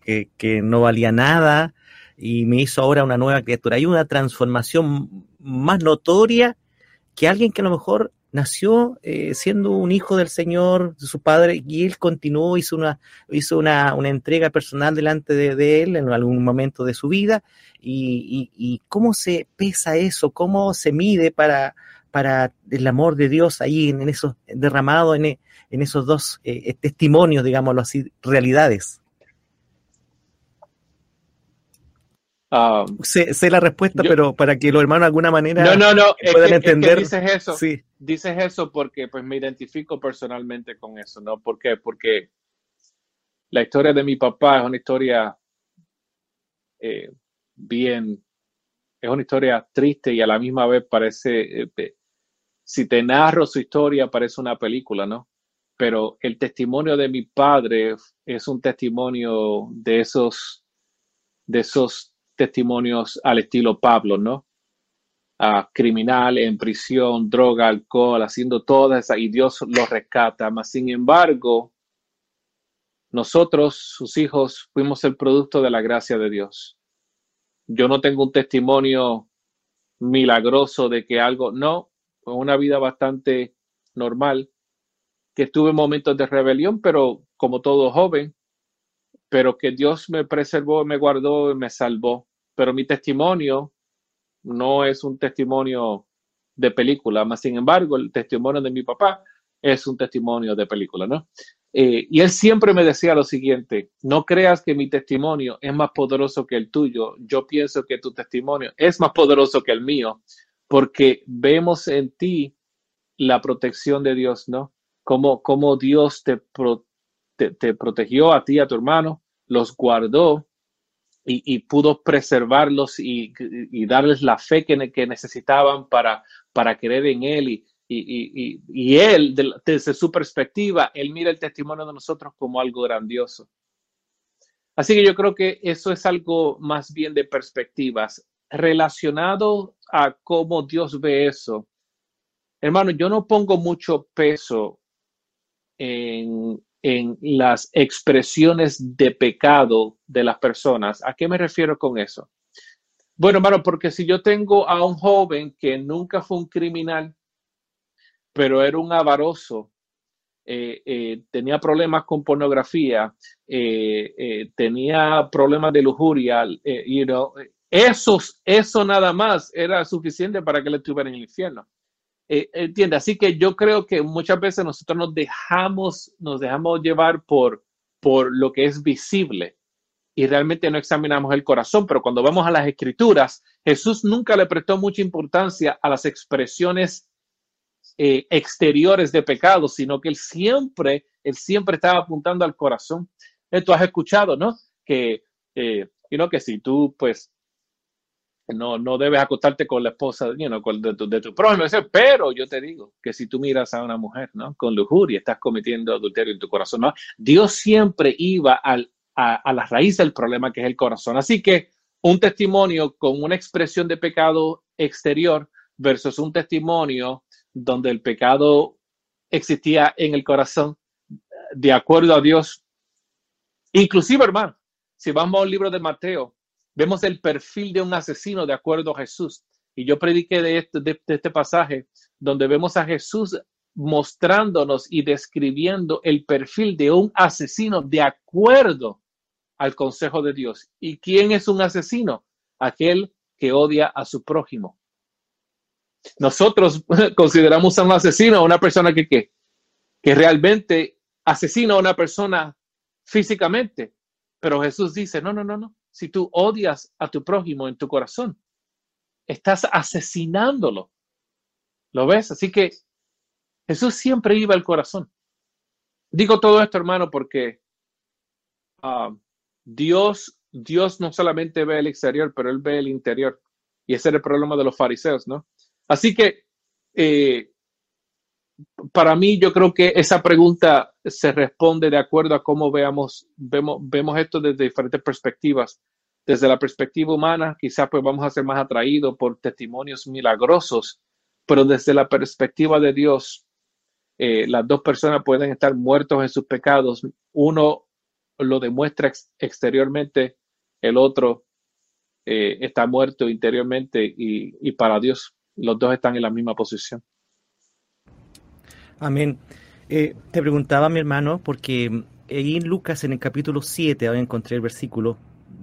que, que, no valía nada y me hizo ahora una nueva criatura. Hay una transformación más notoria que alguien que a lo mejor nació eh, siendo un hijo del Señor, de su padre, y él continuó, hizo una, hizo una, una entrega personal delante de, él en algún momento de su vida, y, y, cómo se pesa eso, cómo se mide para, para el amor de Dios ahí en, esos, derramado en, en esos dos eh, testimonios, digámoslo así, realidades. Ah, sé, la respuesta, pero para que los hermanos de alguna manera no, no, no, puedan entender. dices eso, sí. dices eso porque pues me identifico personalmente con eso, ¿no? ¿Por qué? Porque la historia de mi papá es una historia eh, bien, es una historia triste y a la misma vez parece, eh, si te narro su historia parece una película, ¿no? Pero el testimonio de mi padre es un testimonio de esos, de esos testimonios al estilo Pablo, ¿no? criminal en prisión, droga, alcohol, haciendo todas y Dios lo rescata. Mas, sin embargo, nosotros, sus hijos, fuimos el producto de la gracia de Dios. Yo no tengo un testimonio milagroso de que algo, no, una vida bastante normal, que tuve momentos de rebelión, pero como todo joven, pero que Dios me preservó, me guardó y me salvó. Pero mi testimonio no es un testimonio de película, más sin embargo, el testimonio de mi papá es un testimonio de película, ¿no? Eh, y él siempre me decía lo siguiente, no creas que mi testimonio es más poderoso que el tuyo, yo pienso que tu testimonio es más poderoso que el mío, porque vemos en ti la protección de Dios, ¿no? cómo, cómo Dios te, te, protegió a ti, a tu hermano, los guardó y, pudo preservarlos y, darles la fe que, necesitaban para, creer en Él. Y, Él, desde su perspectiva, Él mira el testimonio de nosotros como algo grandioso. Así que yo creo que eso es algo más bien de perspectivas relacionado a cómo Dios ve eso. Hermano, yo no pongo mucho peso en, en las expresiones de pecado de las personas. ¿A qué me refiero con eso? Bueno, hermano, porque si yo tengo a un joven que nunca fue un criminal, pero era un avaroso, eh, eh, tenía problemas con pornografía, eh, tenía problemas de lujuria, you know, eso nada más era suficiente para que él estuviera en el infierno. Entiende, así que yo creo que muchas veces nosotros nos dejamos, nos dejamos llevar por, por lo que es visible y realmente no examinamos el corazón, pero cuando vamos a las escrituras, Jesús nunca le prestó mucha importancia a las expresiones eh, exteriores de pecado, sino que él siempre, él siempre estaba apuntando al corazón. Tú has escuchado, ¿no? Que, eh, que si tú, pues, no, no debes acostarte con la esposa de, tu, de tu prójimo, pero yo te digo que si tú miras a una mujer, ¿no? Con lujuria, estás cometiendo adulterio en tu corazón, ¿no? Dios siempre iba al, a, a la raíz del problema que es el corazón. Así que un testimonio con una expresión de pecado exterior versus un testimonio donde el pecado existía en el corazón, de acuerdo a Dios. Inclusive, hermano, si vamos al libro de Mateo, vemos el perfil de un asesino de acuerdo a Jesús. Y yo prediqué de este, de, este pasaje donde vemos a Jesús mostrándonos y describiendo el perfil de un asesino de acuerdo al consejo de Dios. ¿Y quién es un asesino? Aquel que odia a su prójimo. Nosotros (laughs) consideramos a un asesino a una persona que, que, que realmente asesina a una persona físicamente. Pero Jesús dice, no, no, no, no. Si tú odias a tu prójimo en tu corazón, estás asesinándolo. ¿Lo ves? Así que Jesús siempre iba al corazón. Digo todo esto, hermano, porque ah, Dios, Dios no solamente ve el exterior, pero Él ve el interior. Y ese era el problema de los fariseos, ¿no? Así que eh, para mí yo creo que esa pregunta se responde de acuerdo a cómo veamos, vemos, vemos esto desde diferentes perspectivas. Desde la perspectiva humana, quizás pues vamos a ser más atraídos por testimonios milagrosos, pero desde la perspectiva de Dios, eh, las dos personas pueden estar muertos en sus pecados. Uno lo demuestra exteriormente, el otro eh, está muerto interiormente y, y para Dios los dos están en la misma posición. Amén. Eh, te preguntaba mi hermano, porque ahí en Lucas, en el capítulo 7, ahora encontré el versículo,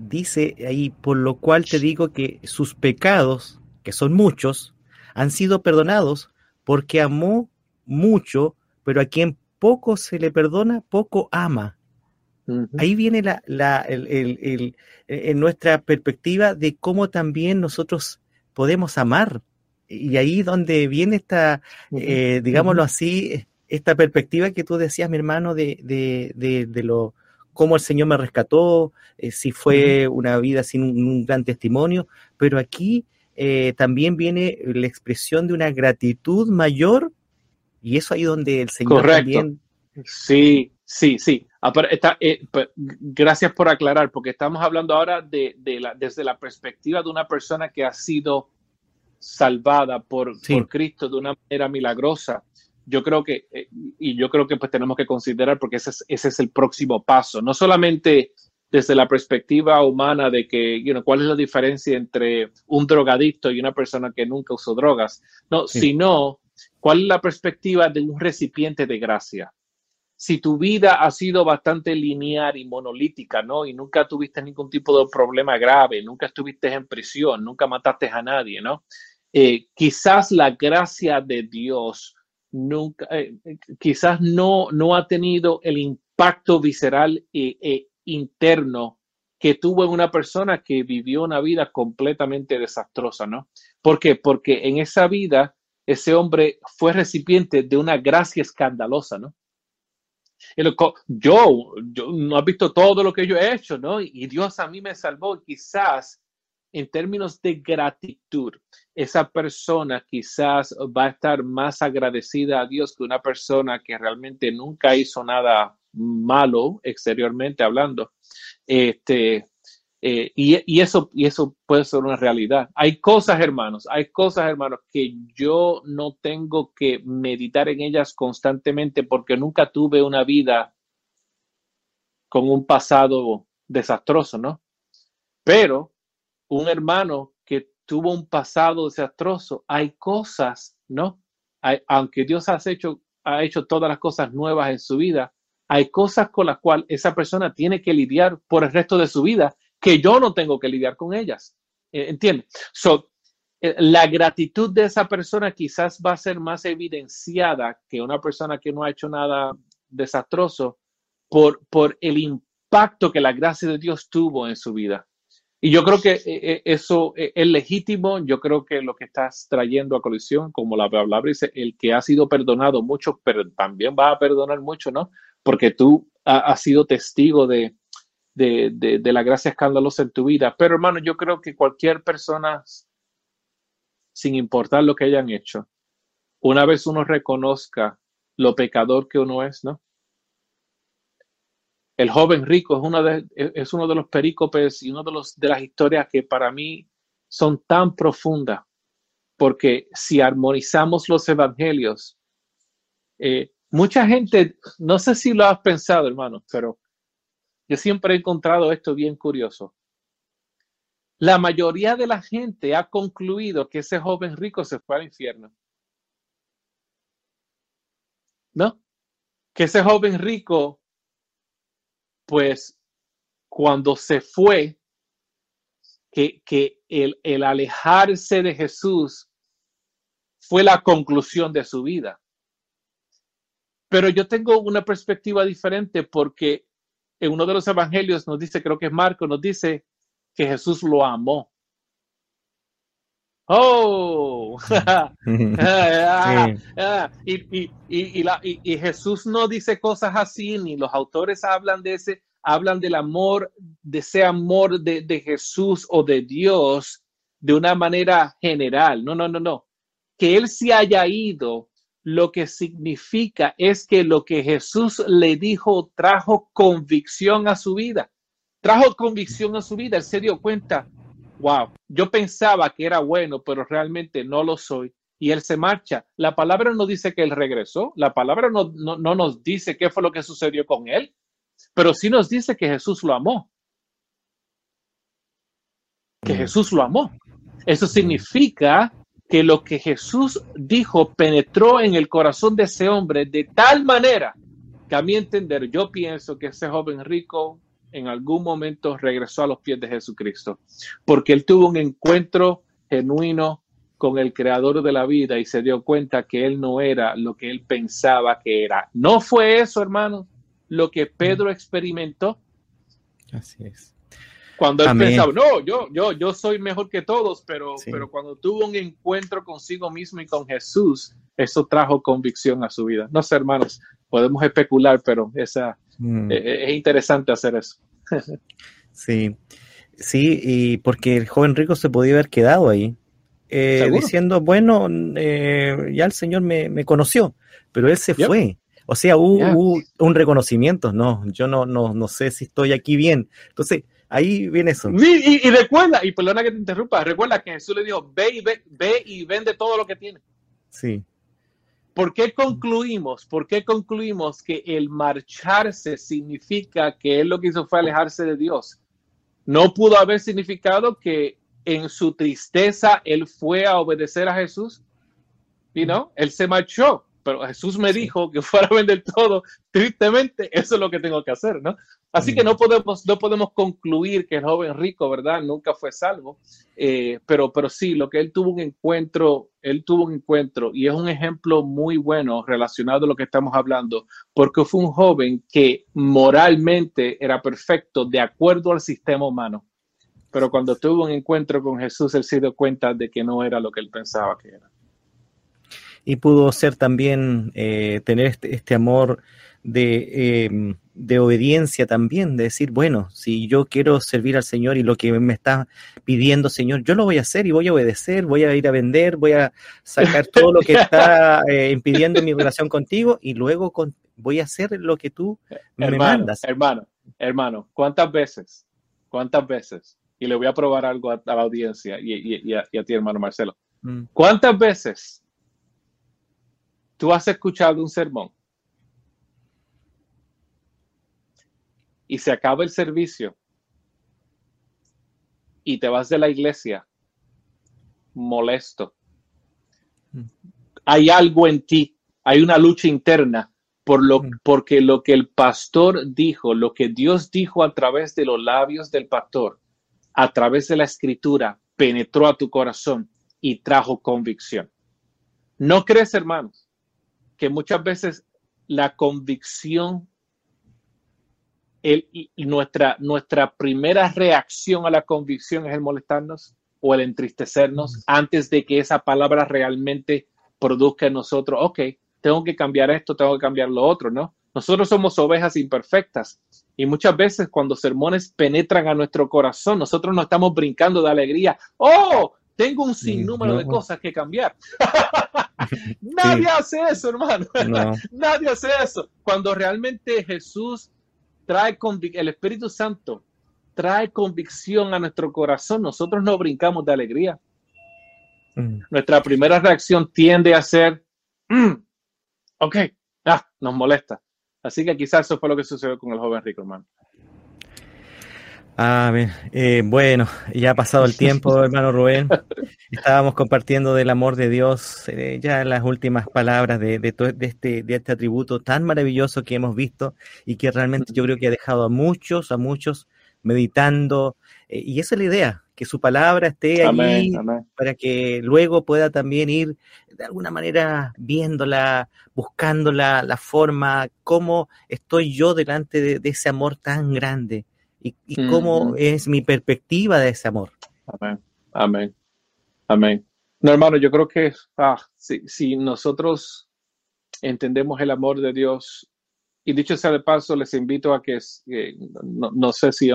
dice ahí, por lo cual te digo que sus pecados, que son muchos, han sido perdonados porque amó mucho, pero a quien poco se le perdona, poco ama. Ahí viene la, la el, en nuestra perspectiva de cómo también nosotros podemos amar y ahí donde viene esta, eh, digámoslo así, esta perspectiva que tú decías, mi hermano, de, de, de, lo cómo el Señor me rescató, eh, si fue una vida sin un, gran testimonio, pero aquí eh, también viene la expresión de una gratitud mayor, y eso ahí donde el Señor también... Sí, sí, sí. Está, gracias por aclarar, porque estamos hablando ahora de, de la, desde la perspectiva de una persona que ha sido salvada por, Cristo de una manera milagrosa. Yo creo que, eh, y yo creo que pues tenemos que considerar, porque ese es, ese es el próximo paso, no solamente desde la perspectiva humana de que, you cuál es la diferencia entre un drogadicto y una persona que nunca usó drogas, no, sino cuál es la perspectiva de un recipiente de gracia. Si tu vida ha sido bastante lineal y monolítica, ¿no? Y nunca tuviste ningún tipo de problema grave, nunca estuviste en prisión, nunca mataste a nadie, ¿no? Eh, quizás la gracia de Dios nunca, eh, quizás no, no ha tenido el impacto visceral e, e, interno que tuvo en una persona que vivió una vida completamente desastrosa, ¿no? ¿Por qué? Porque en esa vida ese hombre fue recipiente de una gracia escandalosa, ¿no? Yo, yo no has visto todo lo que yo he hecho, ¿no? Y Dios a mí me salvó. Quizás en términos de gratitud, esa persona quizás va a estar más agradecida a Dios que una persona que realmente nunca hizo nada malo exteriormente hablando. Este, eh, y, eso, y eso puede ser una realidad. Hay cosas, hermanos, hay cosas, hermanos, que yo no tengo que meditar en ellas constantemente porque nunca tuve una vida con un pasado desastroso, ¿no? Pero un hermano que tuvo un pasado desastroso, hay cosas, ¿no? aunque Dios ha hecho, ha hecho todas las cosas nuevas en su vida, hay cosas con las cuales esa persona tiene que lidiar por el resto de su vida que yo no tengo que lidiar con ellas. Eh, ¿Entiendes? So, eh, la gratitud de esa persona quizás va a ser más evidenciada que una persona que no ha hecho nada desastroso por, por el impacto que la gracia de Dios tuvo en su vida. Y yo creo que eh, eso es legítimo. Yo creo que lo que estás trayendo a colisión, como la palabra dice, el que ha sido perdonado mucho, pero también va a perdonar mucho, ¿no? Porque tú has sido testigo de, de, la gracia escandalosa en tu vida. Pero hermano, yo creo que cualquier persona, sin importar lo que hayan hecho, una vez uno reconozca lo pecador que uno es, ¿no? El joven rico es, una de, es uno de los perícopes y uno de, los, de las historias que para mí son tan profundas, porque si armonizamos los evangelios, eh, mucha gente, no sé si lo has pensado, hermano, pero yo siempre he encontrado esto bien curioso. La mayoría de la gente ha concluido que ese joven rico se fue al infierno. ¿No? Que ese joven rico, pues, cuando se fue, que, que el, el alejarse de Jesús fue la conclusión de su vida. Pero yo tengo una perspectiva diferente porque en uno de los evangelios nos dice, creo que es Marco, nos dice que Jesús lo amó. Oh, y, Jesús no dice cosas así, ni los autores hablan de ese, hablan del amor, de ese amor de, de Jesús o de Dios de una manera general. No, no, no, no. Que Él se haya ido lo que significa es que lo que Jesús le dijo trajo convicción a su vida. Trajo convicción a su vida. Él se dio cuenta, wow, yo pensaba que era bueno, pero realmente no lo soy. Y él se marcha. La palabra no dice que él regresó. La palabra no, no, nos dice qué fue lo que sucedió con él, pero sí nos dice que Jesús lo amó. Que mm. Jesús lo amó. Eso significa que lo que Jesús dijo penetró en el corazón de ese hombre de tal manera que a mi entender yo pienso que ese joven rico en algún momento regresó a los pies de Jesucristo, porque él tuvo un encuentro genuino con el creador de la vida y se dio cuenta que él no era lo que él pensaba que era. No fue eso, hermano, lo que Pedro experimentó. Así es. Cuando él pensaba, no, yo, yo, yo soy mejor que todos, pero, pero cuando tuvo un encuentro consigo mismo y con Jesús, eso trajo convicción a su vida. No sé, hermanos, podemos especular, pero esa, mm. e, e, es, interesante hacer eso. (laughs) sí, sí, y porque el joven rico se podía haber quedado ahí, eh, diciendo, bueno, eh, ya el Señor me, conoció, pero él se fue. O sea, hubo, un reconocimiento, no, yo no, no, no sé si estoy aquí bien. Entonces, Ahí viene eso. Y, y, recuerda, y perdona que te interrumpa, recuerda que Jesús le dijo, ve y, ve, ve y vende todo lo que tiene. Sí. ¿Por qué concluimos? ¿Por qué concluimos que el marcharse significa que él lo que hizo fue alejarse de Dios? No pudo haber significado que en su tristeza él fue a obedecer a Jesús. y no, él se marchó pero Jesús me dijo que fuera a vender todo, tristemente, eso es lo que tengo que hacer, ¿no? Así que no podemos, no podemos concluir que el joven rico, ¿verdad? Nunca fue salvo, eh, pero, pero sí, lo que él tuvo un encuentro, él tuvo un encuentro y es un ejemplo muy bueno relacionado a lo que estamos hablando, porque fue un joven que moralmente era perfecto de acuerdo al sistema humano, pero cuando tuvo un encuentro con Jesús, él se dio cuenta de que no era lo que él pensaba que era. Y pudo ser también eh, tener este, este amor de, em, de, obediencia también, de decir, bueno, si yo quiero servir al Señor y lo que me está pidiendo, Señor, yo lo voy a hacer y voy a obedecer, voy a ir a vender, voy a sacar (laughs) todo lo que está eh, impidiendo mi relación contigo y luego voy a hacer lo que tú me mandas. Hermano, hermano, ¿cuántas veces? ¿Cuántas veces? Y le voy a probar algo a, la audiencia y, a, ti, hermano Marcelo. Mm. ¿Cuántas veces tú has escuchado un sermón y se acaba el servicio y te vas de la iglesia molesto. Hay algo en ti, hay una lucha interna por lo, mm. porque lo que el pastor dijo, lo que Dios dijo a través de los labios del pastor, a través de la escritura, penetró a tu corazón y trajo convicción. ¿No crees, hermanos, que muchas veces la convicción nuestra, nuestra primera reacción a la convicción es el molestarnos o el entristecernos antes de que esa palabra realmente produzca en nosotros, ok, tengo que cambiar esto, tengo que cambiar lo otro, ¿no? Nosotros somos ovejas imperfectas y muchas veces cuando sermones penetran a nuestro corazón, nosotros no estamos brincando de alegría. Oh, tengo un sinnúmero de cosas que cambiar. (laughs) (laughs) Nadie hace eso, hermano. (laughs) Nadie hace eso. Cuando realmente Jesús trae el Espíritu Santo trae convicción a nuestro corazón, nosotros no brincamos de alegría. Mm. Nuestra primera reacción tiende a ser, mm, ok, ah, nos molesta. Así que quizás eso fue lo que sucedió con el joven rico, hermano. Ah, bien. Eh, bueno, ya ha pasado el tiempo, (laughs) hermano Rubén. Estábamos compartiendo del amor de Dios, eh, ya las últimas palabras de, este, de este atributo tan maravilloso que hemos visto y que realmente yo creo que ha dejado a muchos, a muchos meditando. Eh, y esa es la idea, que su palabra esté allí para que luego pueda también ir de alguna manera viéndola, buscando la, forma, cómo estoy yo delante de ese amor tan grande y, cómo es mi perspectiva de ese amor. Amén, amén, amén. No, hermano, yo creo que ah, si, nosotros entendemos el amor de Dios, y dicho sea de paso, les invito a que, no, sé si,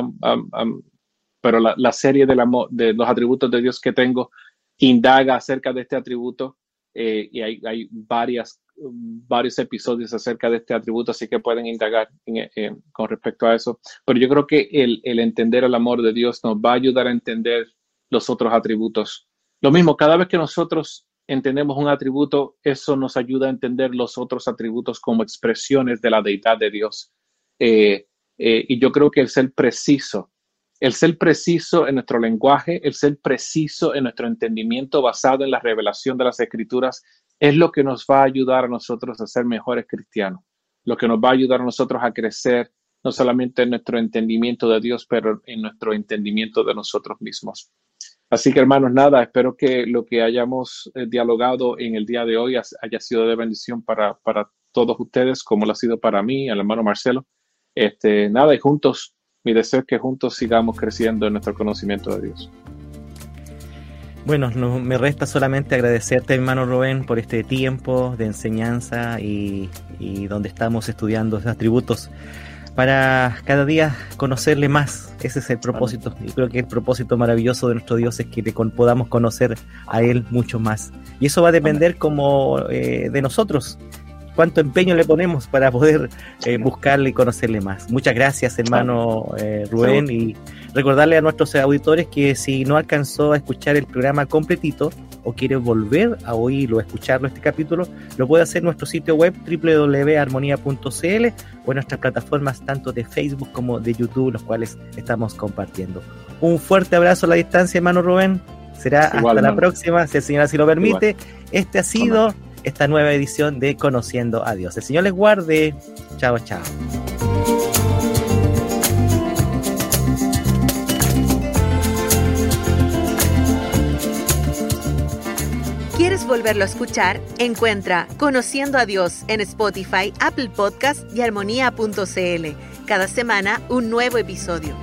pero la, serie del amor, de los atributos de Dios que tengo, indaga acerca de este atributo, eh, y hay, hay varias varios episodios acerca de este atributo, así que pueden indagar con respecto a eso. Pero yo creo que el, el, entender el amor de Dios nos va a ayudar a entender los otros atributos. Lo mismo, cada vez que nosotros entendemos un atributo, eso nos ayuda a entender los otros atributos como expresiones de la deidad de Dios. Eh, eh, y yo creo que el ser preciso, el ser preciso en nuestro lenguaje, el ser preciso en nuestro entendimiento basado en la revelación de las escrituras, es lo que nos va a ayudar a nosotros a ser mejores cristianos, lo que nos va a ayudar a nosotros a crecer no solamente en nuestro entendimiento de Dios, pero en nuestro entendimiento de nosotros mismos. Así que hermanos, nada, espero que lo que hayamos eh, dialogado en el día de hoy haya sido de bendición para, para todos ustedes, como lo ha sido para mí, al hermano Marcelo. Este, nada, y juntos, mi deseo es que juntos sigamos creciendo en nuestro conocimiento de Dios. Bueno, no, me resta solamente agradecerte, hermano Rubén, por este tiempo de enseñanza y, donde estamos estudiando esos atributos para cada día conocerle más. Ese es el propósito. Y creo que el propósito maravilloso de nuestro Dios es que le podamos conocer a Él mucho más. Y eso va a depender como eh, de nosotros, cuánto empeño le ponemos para poder eh, buscarle y conocerle más. Muchas gracias, hermano eh, Rubén, y recordarle a nuestros auditores que si no alcanzó a escuchar el programa completito o quiere volver a oírlo, escucharlo este capítulo, lo puede hacer en nuestro sitio web www.armonía.cl o en nuestras plataformas tanto de Facebook como de YouTube, los cuales estamos compartiendo. Un fuerte abrazo a la distancia, hermano Rubén. Será hasta la próxima, si el Señor así lo permite. Este ha sido esta nueva edición de Conociendo a Dios. El Señor les guarde. Chao, chao. ¿Quieres volverlo a escuchar? Encuentra Conociendo a Dios en Spotify, Apple Podcast y armonía.cl. Cada semana un nuevo episodio.